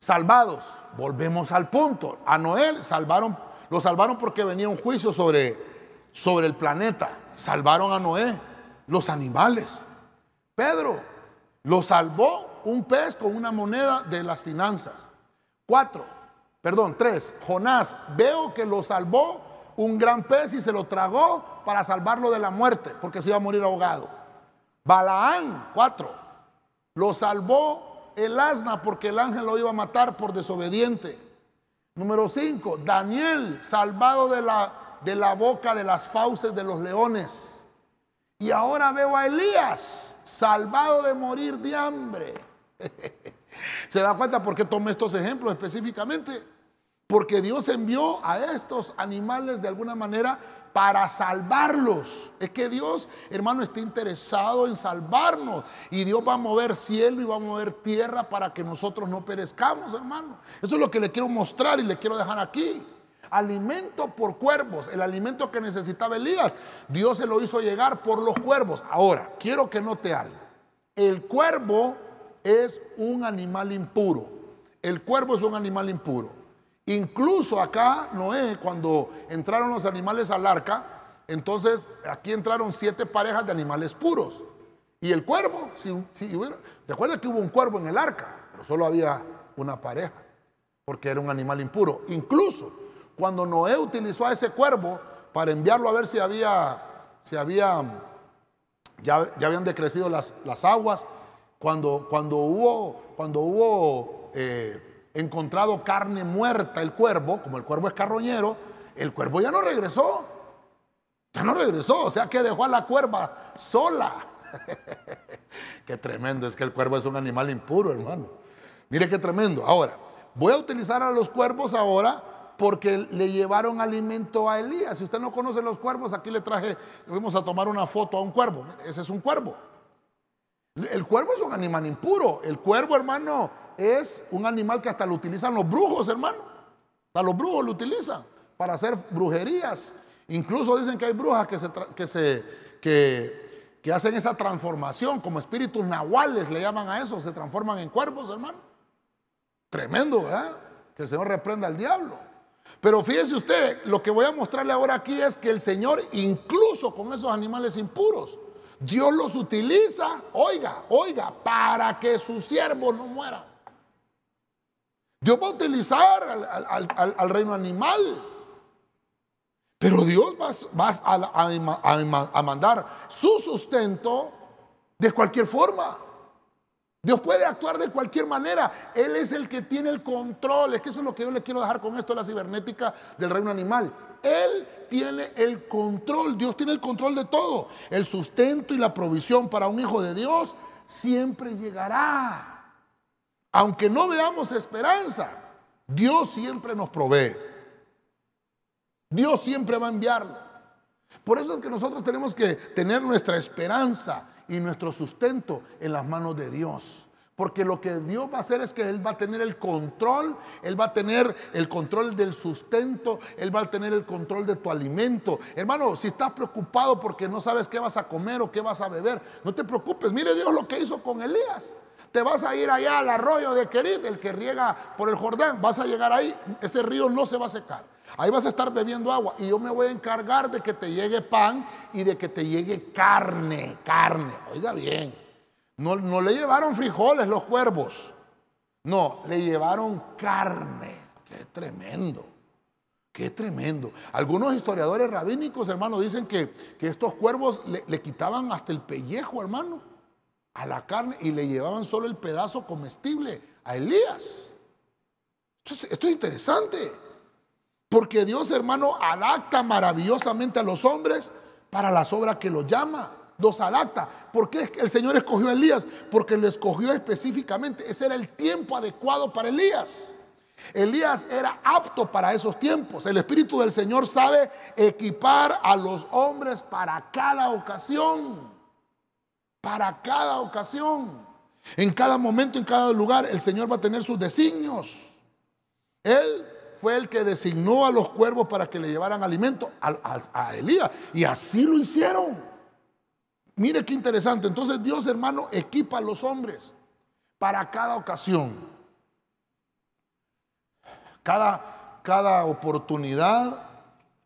Salvados, volvemos al punto. A Noé salvaron, lo salvaron porque venía un juicio sobre, sobre el planeta. Salvaron a Noé, los animales. Pedro lo salvó un pez con una moneda de las finanzas. Cuatro, perdón, tres. Jonás, veo que lo salvó un gran pez y se lo tragó para salvarlo de la muerte, porque se iba a morir ahogado. Balaán, cuatro, lo salvó el asna porque el ángel lo iba a matar por desobediente. Número cinco, Daniel, salvado de la, de la boca de las fauces de los leones. Y ahora veo a Elías, salvado de morir de hambre. ¿Se da cuenta por qué tomé estos ejemplos específicamente? Porque Dios envió a estos animales de alguna manera para salvarlos. Es que Dios, hermano, está interesado en salvarnos. Y Dios va a mover cielo y va a mover tierra para que nosotros no perezcamos, hermano. Eso es lo que le quiero mostrar y le quiero dejar aquí. Alimento por cuervos, el alimento que necesitaba Elías. Dios se lo hizo llegar por los cuervos. Ahora, quiero que note algo. El cuervo es un animal impuro. El cuervo es un animal impuro. Incluso acá, Noé, cuando entraron los animales al arca, entonces aquí entraron siete parejas de animales puros. Y el cuervo, si, recuerda que hubo un cuervo en el arca, pero solo había una pareja, porque era un animal impuro. Incluso cuando Noé utilizó a ese cuervo para enviarlo a ver si había, si había, ya, ya habían decrecido las, las aguas, cuando, cuando hubo, cuando hubo eh, encontrado carne muerta el cuervo, como el cuervo es carroñero, el cuervo ya no regresó. Ya no regresó, o sea que dejó a la cuerva sola. qué tremendo, es que el cuervo es un animal impuro, hermano. Mire qué tremendo. Ahora, voy a utilizar a los cuervos ahora porque le llevaron alimento a Elías. Si usted no conoce los cuervos, aquí le traje, vamos a tomar una foto a un cuervo. Ese es un cuervo. El cuervo es un animal impuro. El cuervo, hermano, es un animal que hasta lo utilizan los brujos, hermano. Hasta los brujos lo utilizan para hacer brujerías. Incluso dicen que hay brujas que, se, que, se, que, que hacen esa transformación, como espíritus nahuales le llaman a eso, se transforman en cuervos, hermano. Tremendo, ¿verdad? Que el Señor reprenda al diablo. Pero fíjese usted, lo que voy a mostrarle ahora aquí es que el Señor, incluso con esos animales impuros, Dios los utiliza, oiga, oiga, para que sus siervos no mueran. Dios va a utilizar al, reino animal. Pero Dios va, a, mandar su sustento de cualquier forma. Dios puede actuar de cualquier manera. Él es el que tiene el control. Es que eso es lo que yo le quiero dejar con esto, la cibernética del reino animal. Él tiene el control. Dios tiene el control de todo. El sustento y la provisión para un hijo de Dios siempre llegará. Aunque no veamos esperanza, Dios siempre nos provee. Dios siempre va a enviarlo. Por eso es que nosotros tenemos que tener nuestra esperanza y nuestro sustento en las manos de Dios. Porque lo que Dios va a hacer es que Él va a tener el control, Él va a tener el control del sustento, Él va a tener el control de tu alimento. Hermano, si estás preocupado porque no sabes qué vas a comer o qué vas a beber, no te preocupes. Mire Dios lo que hizo con Elías. Te vas a ir allá al arroyo de Querit, el que riega por el Jordán. Vas a llegar ahí, ese río no se va a secar. Ahí vas a estar bebiendo agua y yo me voy a encargar de que te llegue pan y de que te llegue carne, carne. Oiga bien. No, le llevaron frijoles los cuervos. No, le llevaron carne. Qué tremendo. Qué tremendo. Algunos historiadores rabínicos, hermano, dicen que, estos cuervos le, quitaban hasta el pellejo, hermano, a la carne y le llevaban solo el pedazo comestible a Elías. Esto es interesante. Porque Dios, hermano, adapta maravillosamente a los hombres para las obras que los llama los adapta. ¿Por qué el Señor escogió a Elías? Porque lo escogió específicamente. Ese era el tiempo adecuado para Elías. Elías era apto para esos tiempos. El Espíritu del Señor sabe equipar a los hombres para cada ocasión. Para cada ocasión. En cada momento, en cada lugar, el Señor va a tener sus designios. Él fue el que designó a los cuervos para que le llevaran alimento a, Elías. Y así lo hicieron. Mire qué interesante. Entonces Dios, hermano, equipa a los hombres para cada ocasión. Cada, cada oportunidad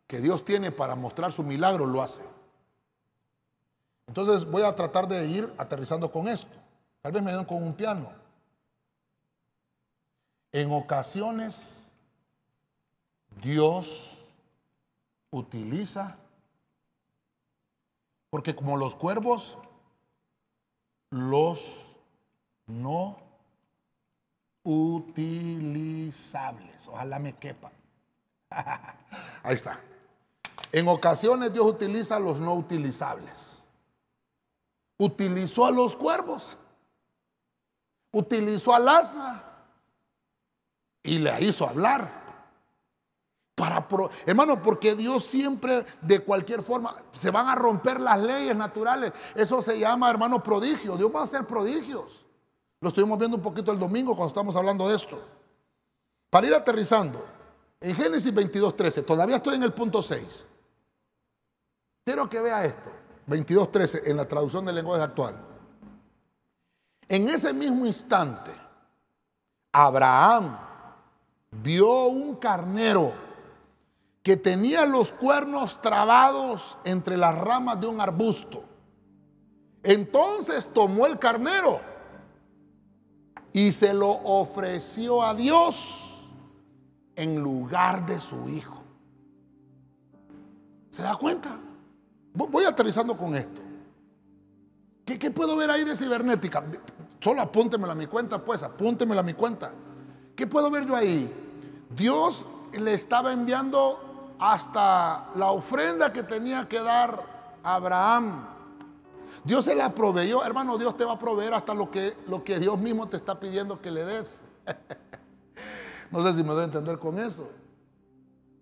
que Dios tiene para mostrar su milagro lo hace. Entonces voy a tratar de ir aterrizando con esto. Tal vez me den con un piano. En ocasiones Dios utiliza porque como los cuervos, los no utilizables. Ojalá me quepan. Ahí está. En ocasiones Dios utiliza los no utilizables. Utilizó a los cuervos. Utilizó al asna. Y le hizo hablar. Para hermano, porque Dios siempre, de cualquier forma, se van a romper las leyes naturales. Eso se llama, hermano, prodigio. Dios va a hacer prodigios. Lo estuvimos viendo un poquito el domingo cuando estamos hablando de esto. Para ir aterrizando, en Génesis 22, 13, todavía estoy en el punto 6. Quiero que vea esto, 22, 13, en la traducción del lenguaje actual. En ese mismo instante, Abraham vio un carnero que tenía los cuernos trabados entre las ramas de un arbusto. Entonces tomó el carnero y se lo ofreció a Dios en lugar de su hijo. ¿Se da cuenta? Voy aterrizando con esto. ¿Qué, puedo ver ahí de cibernética? Solo apúntemelo a mi cuenta, pues, apúntemelo a mi cuenta. ¿Qué puedo ver yo ahí? Dios le estaba enviando hasta la ofrenda que tenía que dar Abraham. Dios se la proveyó, hermano, Dios te va a proveer hasta lo que, lo que Dios mismo te está pidiendo que le des. no sé si me doy a entender con eso.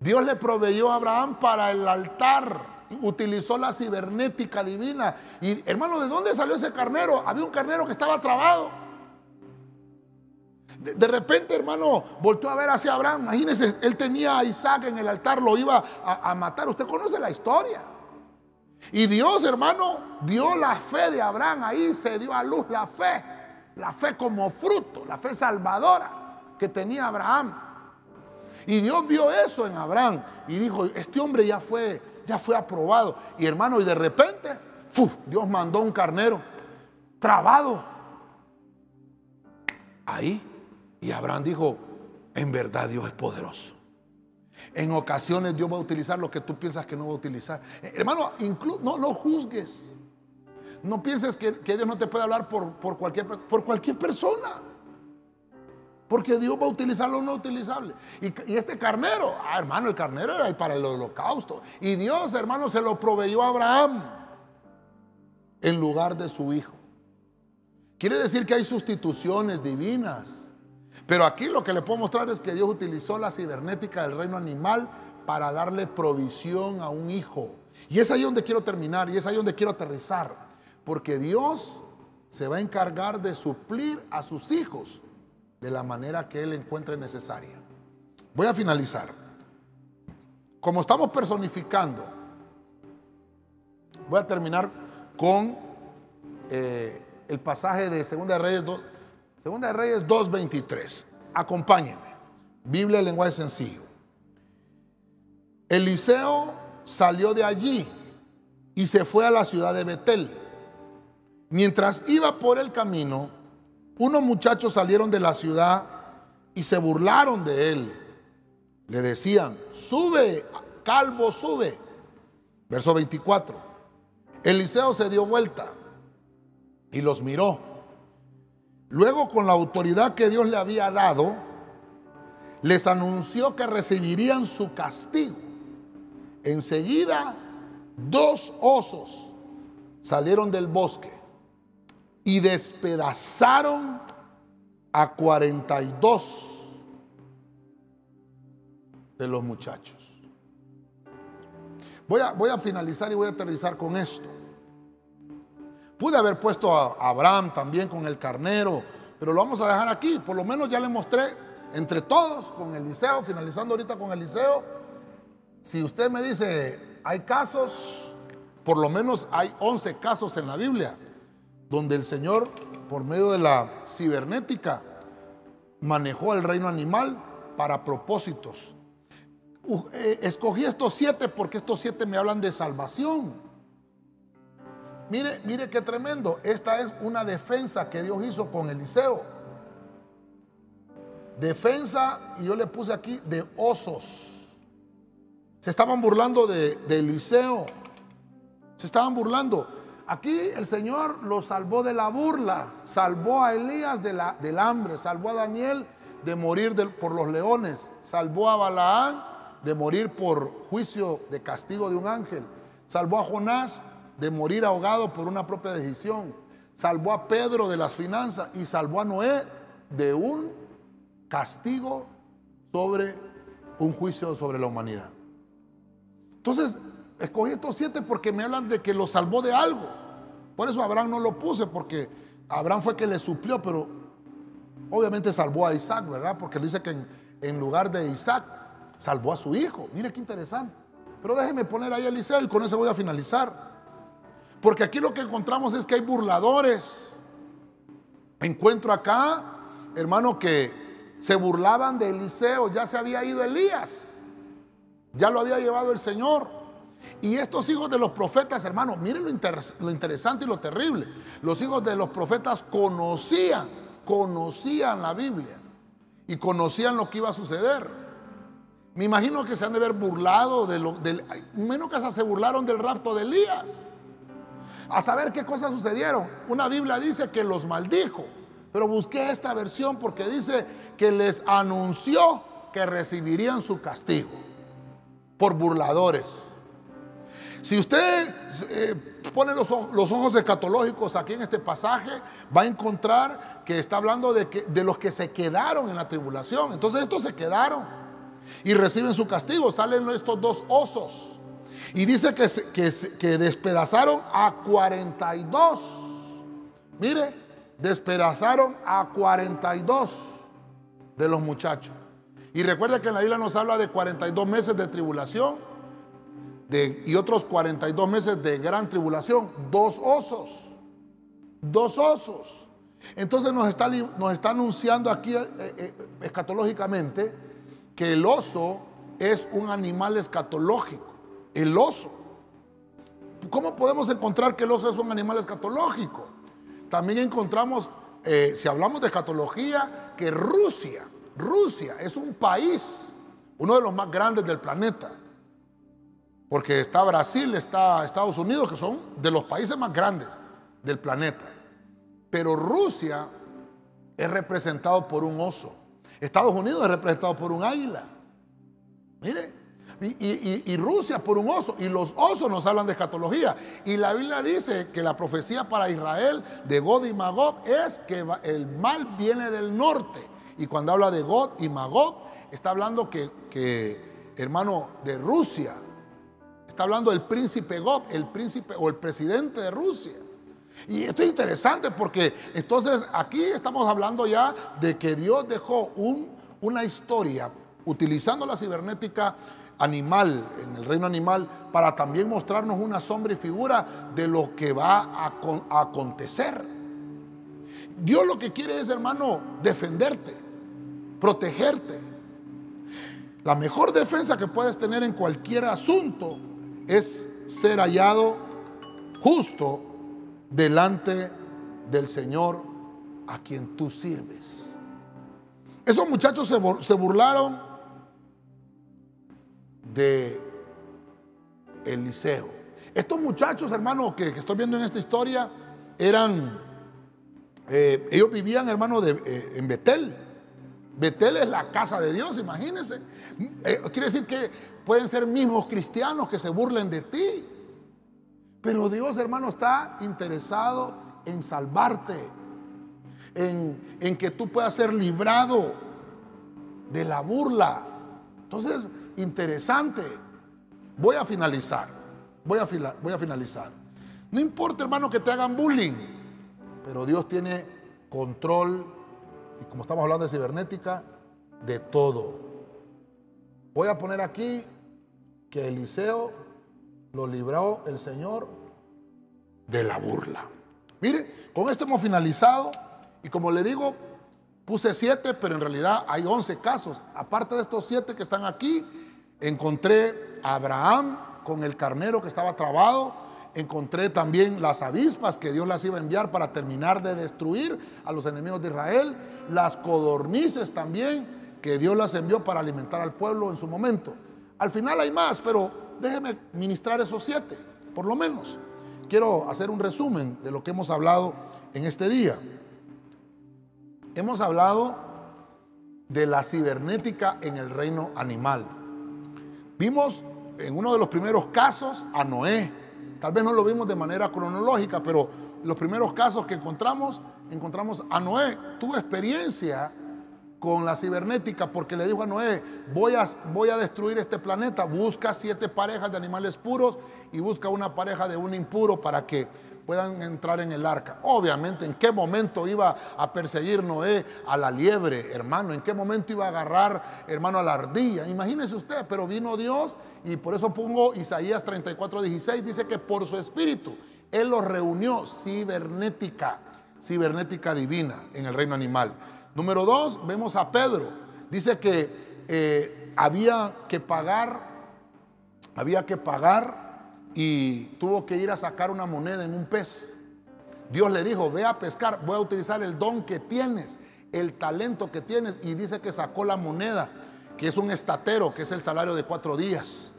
Dios le proveyó a Abraham para el altar, utilizó la cibernética divina. Y hermano, ¿de dónde salió ese carnero? Había un carnero que estaba trabado. De, repente, hermano, volvió a ver hacia Abraham. Imagínense, él tenía a Isaac en el altar, lo iba a, matar. Usted conoce la historia. Y Dios, hermano, vio la fe de Abraham. Ahí se dio a luz la fe. La fe como fruto, la fe salvadora que tenía Abraham. Y Dios vio eso en Abraham y dijo, este hombre ya fue, ya fue aprobado. Y hermano, y de repente, Dios mandó un carnero trabado. Ahí y Abraham dijo, en verdad Dios es poderoso. En ocasiones Dios va a utilizar lo que tú piensas que no va a utilizar. Eh, hermano, no, no juzgues. No pienses que, Dios no te puede hablar por, por, cualquier, por cualquier persona. Porque Dios va a utilizar lo no utilizable. Y, este carnero, ah, hermano, el carnero era para el holocausto. Y Dios, hermano, se lo proveyó a Abraham en lugar de su hijo. Quiere decir que hay sustituciones divinas. Pero aquí lo que le puedo mostrar es que Dios utilizó la cibernética del reino animal para darle provisión a un hijo. Y es ahí donde quiero terminar y es ahí donde quiero aterrizar. Porque Dios se va a encargar de suplir a sus hijos de la manera que Él encuentre necesaria. Voy a finalizar. Como estamos personificando, voy a terminar con eh, el pasaje de Segunda de Reyes 2, Segunda de Reyes 2.23. Acompáñenme. Biblia en lenguaje sencillo. Eliseo salió de allí y se fue a la ciudad de Betel. Mientras iba por el camino, unos muchachos salieron de la ciudad y se burlaron de él. Le decían, sube, calvo, sube. Verso 24. Eliseo se dio vuelta y los miró. Luego con la autoridad que Dios le había dado, les anunció que recibirían su castigo. Enseguida, dos osos salieron del bosque y despedazaron a 42 de los muchachos. Voy a, voy a finalizar y voy a aterrizar con esto. Pude haber puesto a Abraham también con el carnero, pero lo vamos a dejar aquí. Por lo menos ya le mostré entre todos con Eliseo, finalizando ahorita con Eliseo. Si usted me dice, hay casos, por lo menos hay 11 casos en la Biblia, donde el Señor, por medio de la cibernética, manejó el reino animal para propósitos. Eh, escogí estos siete porque estos siete me hablan de salvación. Mire, mire qué tremendo. Esta es una defensa que Dios hizo con Eliseo. Defensa, y yo le puse aquí, de osos. Se estaban burlando de, Eliseo. Se estaban burlando. Aquí el Señor lo salvó de la burla. Salvó a Elías del hambre. Salvó a Daniel de morir por los leones. Salvó a Balaán de morir por juicio de castigo de un ángel. Salvó a Jonás de morir ahogado por una propia decisión. Salvó a Pedro de las finanzas y salvó a Noé de un castigo sobre un juicio sobre la humanidad. Entonces, escogí estos siete porque me hablan de que lo salvó de algo. Por eso Abraham no lo puse, porque Abraham fue que le suplió, pero obviamente salvó a Isaac, ¿verdad? Porque dice que en, lugar de Isaac salvó a su hijo. Mire qué interesante. Pero déjeme poner ahí Eliseo y con eso voy a finalizar. Porque aquí lo que encontramos es que hay burladores. Encuentro acá, hermano, que se burlaban de Eliseo. Ya se había ido Elías. Ya lo había llevado el Señor. Y estos hijos de los profetas, hermano, miren lo, interesante y lo terrible. Los hijos de los profetas conocían, conocían la Biblia y conocían lo que iba a suceder. Me imagino que se han de haber burlado de lo, del, menos que se burlaron del rapto de Elías a saber qué cosas sucedieron. Una Biblia dice que los maldijo, pero busqué esta versión porque dice que les anunció que recibirían su castigo por burladores. Si usted eh, pone los, ojos escatológicos aquí en este pasaje, va a encontrar que está hablando de, que, de los que se quedaron en la tribulación. Entonces estos se quedaron y reciben su castigo. Salen estos dos osos y dice que, que, despedazaron a 42. Mire, despedazaron a 42 de los muchachos. Y recuerda que en la Biblia nos habla de 42 meses de tribulación y otros 42 meses de gran tribulación. Dos osos. Dos osos. Entonces nos está, nos está anunciando aquí eh, eh, escatológicamente que el oso es un animal escatológico el oso. ¿Cómo podemos encontrar que el oso es un animal escatológico? También encontramos, eh, si hablamos de escatología, que Rusia, Rusia es un país, uno de los más grandes del planeta. Porque está Brasil, está Estados Unidos, que son de los países más grandes del planeta. Pero Rusia es representado por un oso. Estados Unidos es representado por un águila. Mire, y, Rusia por un oso. Y los osos nos hablan de escatología. Y la Biblia dice que la profecía para Israel de God y Magog es que el mal viene del norte. Y cuando habla de God y Magog, está hablando que, que hermano, de Rusia. Está hablando del príncipe Gog, el príncipe o el presidente de Rusia. Y esto es interesante porque entonces aquí estamos hablando ya de que Dios dejó una historia utilizando la cibernética animal, en el reino animal, para también mostrarnos una sombra y figura de lo que va a, a acontecer. Dios lo que quiere es, hermano, defenderte, protegerte. La mejor defensa que puedes tener en cualquier asunto es ser hallado justo delante del Señor a quien tú sirves. Esos muchachos se burlaron de Eliseo. Estos muchachos, hermano, que, estoy viendo en esta historia, eran, eh, ellos vivían, hermano, de, eh, en Betel. Betel es la casa de Dios, imagínense. Eh, quiere decir que pueden ser mismos cristianos que se burlen de ti. Pero Dios, hermano, está interesado en salvarte, en, en que tú puedas ser librado de la burla. Entonces, interesante. Voy a finalizar. Voy a, voy a finalizar. No importa, hermano, que te hagan bullying, pero Dios tiene control, y como estamos hablando de cibernética, de todo. Voy a poner aquí que Eliseo lo libró el Señor de la burla. Mire, con esto hemos finalizado y como le digo, puse siete, pero en realidad hay once casos. Aparte de estos siete que están aquí, Encontré a Abraham con el carnero que estaba trabado. Encontré también las avispas que Dios las iba a enviar para terminar de destruir a los enemigos de Israel. Las codornices también que Dios las envió para alimentar al pueblo en su momento. Al final hay más, pero déjeme ministrar esos siete, por lo menos. Quiero hacer un resumen de lo que hemos hablado en este día. Hemos hablado de la cibernética en el reino animal. Vimos en uno de los primeros casos a Noé. Tal vez no lo vimos de manera cronológica, pero los primeros casos que encontramos, encontramos a Noé. Tuvo experiencia con la cibernética porque le dijo a Noé, voy a, voy a destruir este planeta, busca siete parejas de animales puros y busca una pareja de un impuro para que puedan entrar en el arca. Obviamente, ¿en qué momento iba a perseguir Noé a la liebre, hermano? ¿En qué momento iba a agarrar, hermano, a la ardilla? Imagínese usted, pero vino Dios y por eso pongo Isaías 34, 16, dice que por su espíritu Él los reunió cibernética, cibernética divina en el reino animal. Número dos, vemos a Pedro. Dice que eh, había que pagar, había que pagar y tuvo que ir a sacar una moneda en un pez. Dios le dijo, ve a pescar, voy a utilizar el don que tienes, el talento que tienes. Y dice que sacó la moneda, que es un estatero, que es el salario de cuatro días.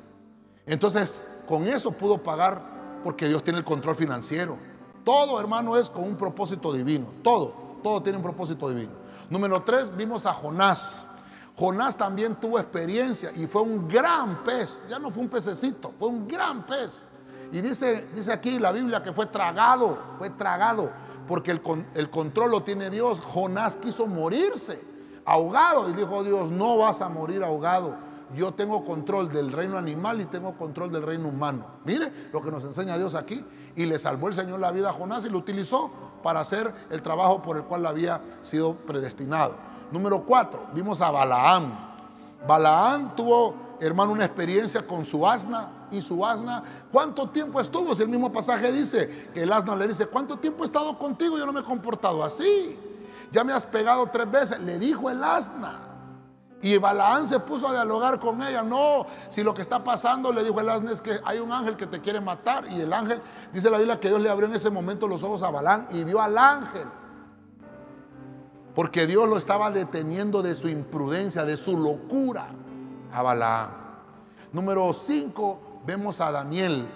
Entonces, con eso pudo pagar porque Dios tiene el control financiero. Todo, hermano, es con un propósito divino. Todo, todo tiene un propósito divino. Número tres, vimos a Jonás. Jonás también tuvo experiencia y fue un gran pez. Ya no fue un pececito, fue un gran pez. Y dice, dice aquí la Biblia que fue tragado, fue tragado, porque el, el control lo tiene Dios. Jonás quiso morirse ahogado y dijo Dios, no vas a morir ahogado. Yo tengo control del reino animal y tengo control del reino humano. Mire lo que nos enseña Dios aquí. Y le salvó el Señor la vida a Jonás y lo utilizó para hacer el trabajo por el cual había sido predestinado. Número cuatro, vimos a Balaam. Balaam tuvo, hermano, una experiencia con su asna y su asna. ¿Cuánto tiempo estuvo? Si el mismo pasaje dice que el asna le dice, ¿cuánto tiempo he estado contigo? Yo no me he comportado así. Ya me has pegado tres veces. Le dijo el asna. Y Balaán se puso a dialogar con ella. No, si lo que está pasando, le dijo el asna, es que hay un ángel que te quiere matar. Y el ángel, dice la Biblia, que Dios le abrió en ese momento los ojos a Balaán y vio al ángel. Porque Dios lo estaba deteniendo de su imprudencia, de su locura a Balaam. Número 5, vemos a Daniel.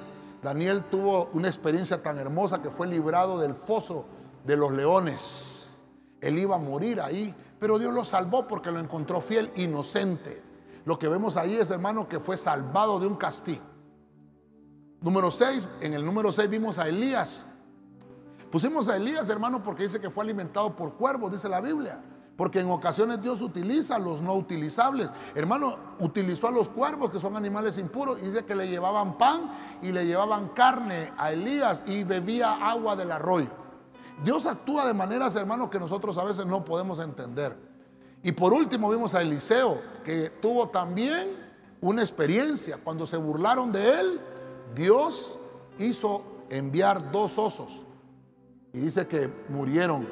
Daniel tuvo una experiencia tan hermosa que fue librado del foso de los leones. Él iba a morir ahí, pero Dios lo salvó porque lo encontró fiel, inocente. Lo que vemos ahí es, hermano, que fue salvado de un castigo. Número 6, en el número 6 vimos a Elías. Pusimos a Elías, hermano, porque dice que fue alimentado por cuervos, dice la Biblia. Porque en ocasiones Dios utiliza los no utilizables. Hermano, utilizó a los cuervos, que son animales impuros, y dice que le llevaban pan y le llevaban carne a Elías y bebía agua del arroyo. Dios actúa de maneras, hermano, que nosotros a veces no podemos entender. Y por último vimos a Eliseo, que tuvo también una experiencia. Cuando se burlaron de él, Dios hizo enviar dos osos. Y dice que murieron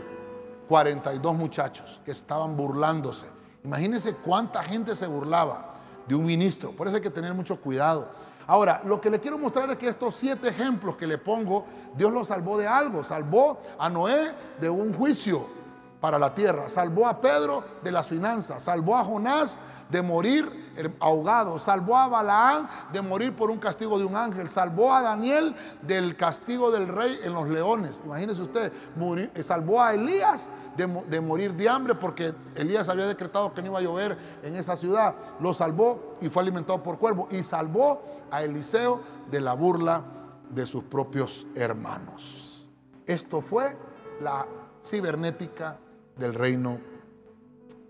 42 muchachos que estaban burlándose. Imagínense cuánta gente se burlaba de un ministro. Por eso hay que tener mucho cuidado. Ahora, lo que le quiero mostrar es que estos siete ejemplos que le pongo, Dios los salvó de algo. Salvó a Noé de un juicio para la tierra. Salvó a Pedro de las finanzas. Salvó a Jonás de morir ahogado. Salvó a Balaán de morir por un castigo de un ángel. Salvó a Daniel del castigo del rey en los leones. Imagínese usted, eh, salvó a Elías de, morir de hambre porque Elías había decretado que no iba a llover en esa ciudad. Lo salvó y fue alimentado por cuervo. Y salvó a Eliseo de la burla de sus propios hermanos. Esto fue la cibernética del reino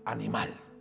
animal.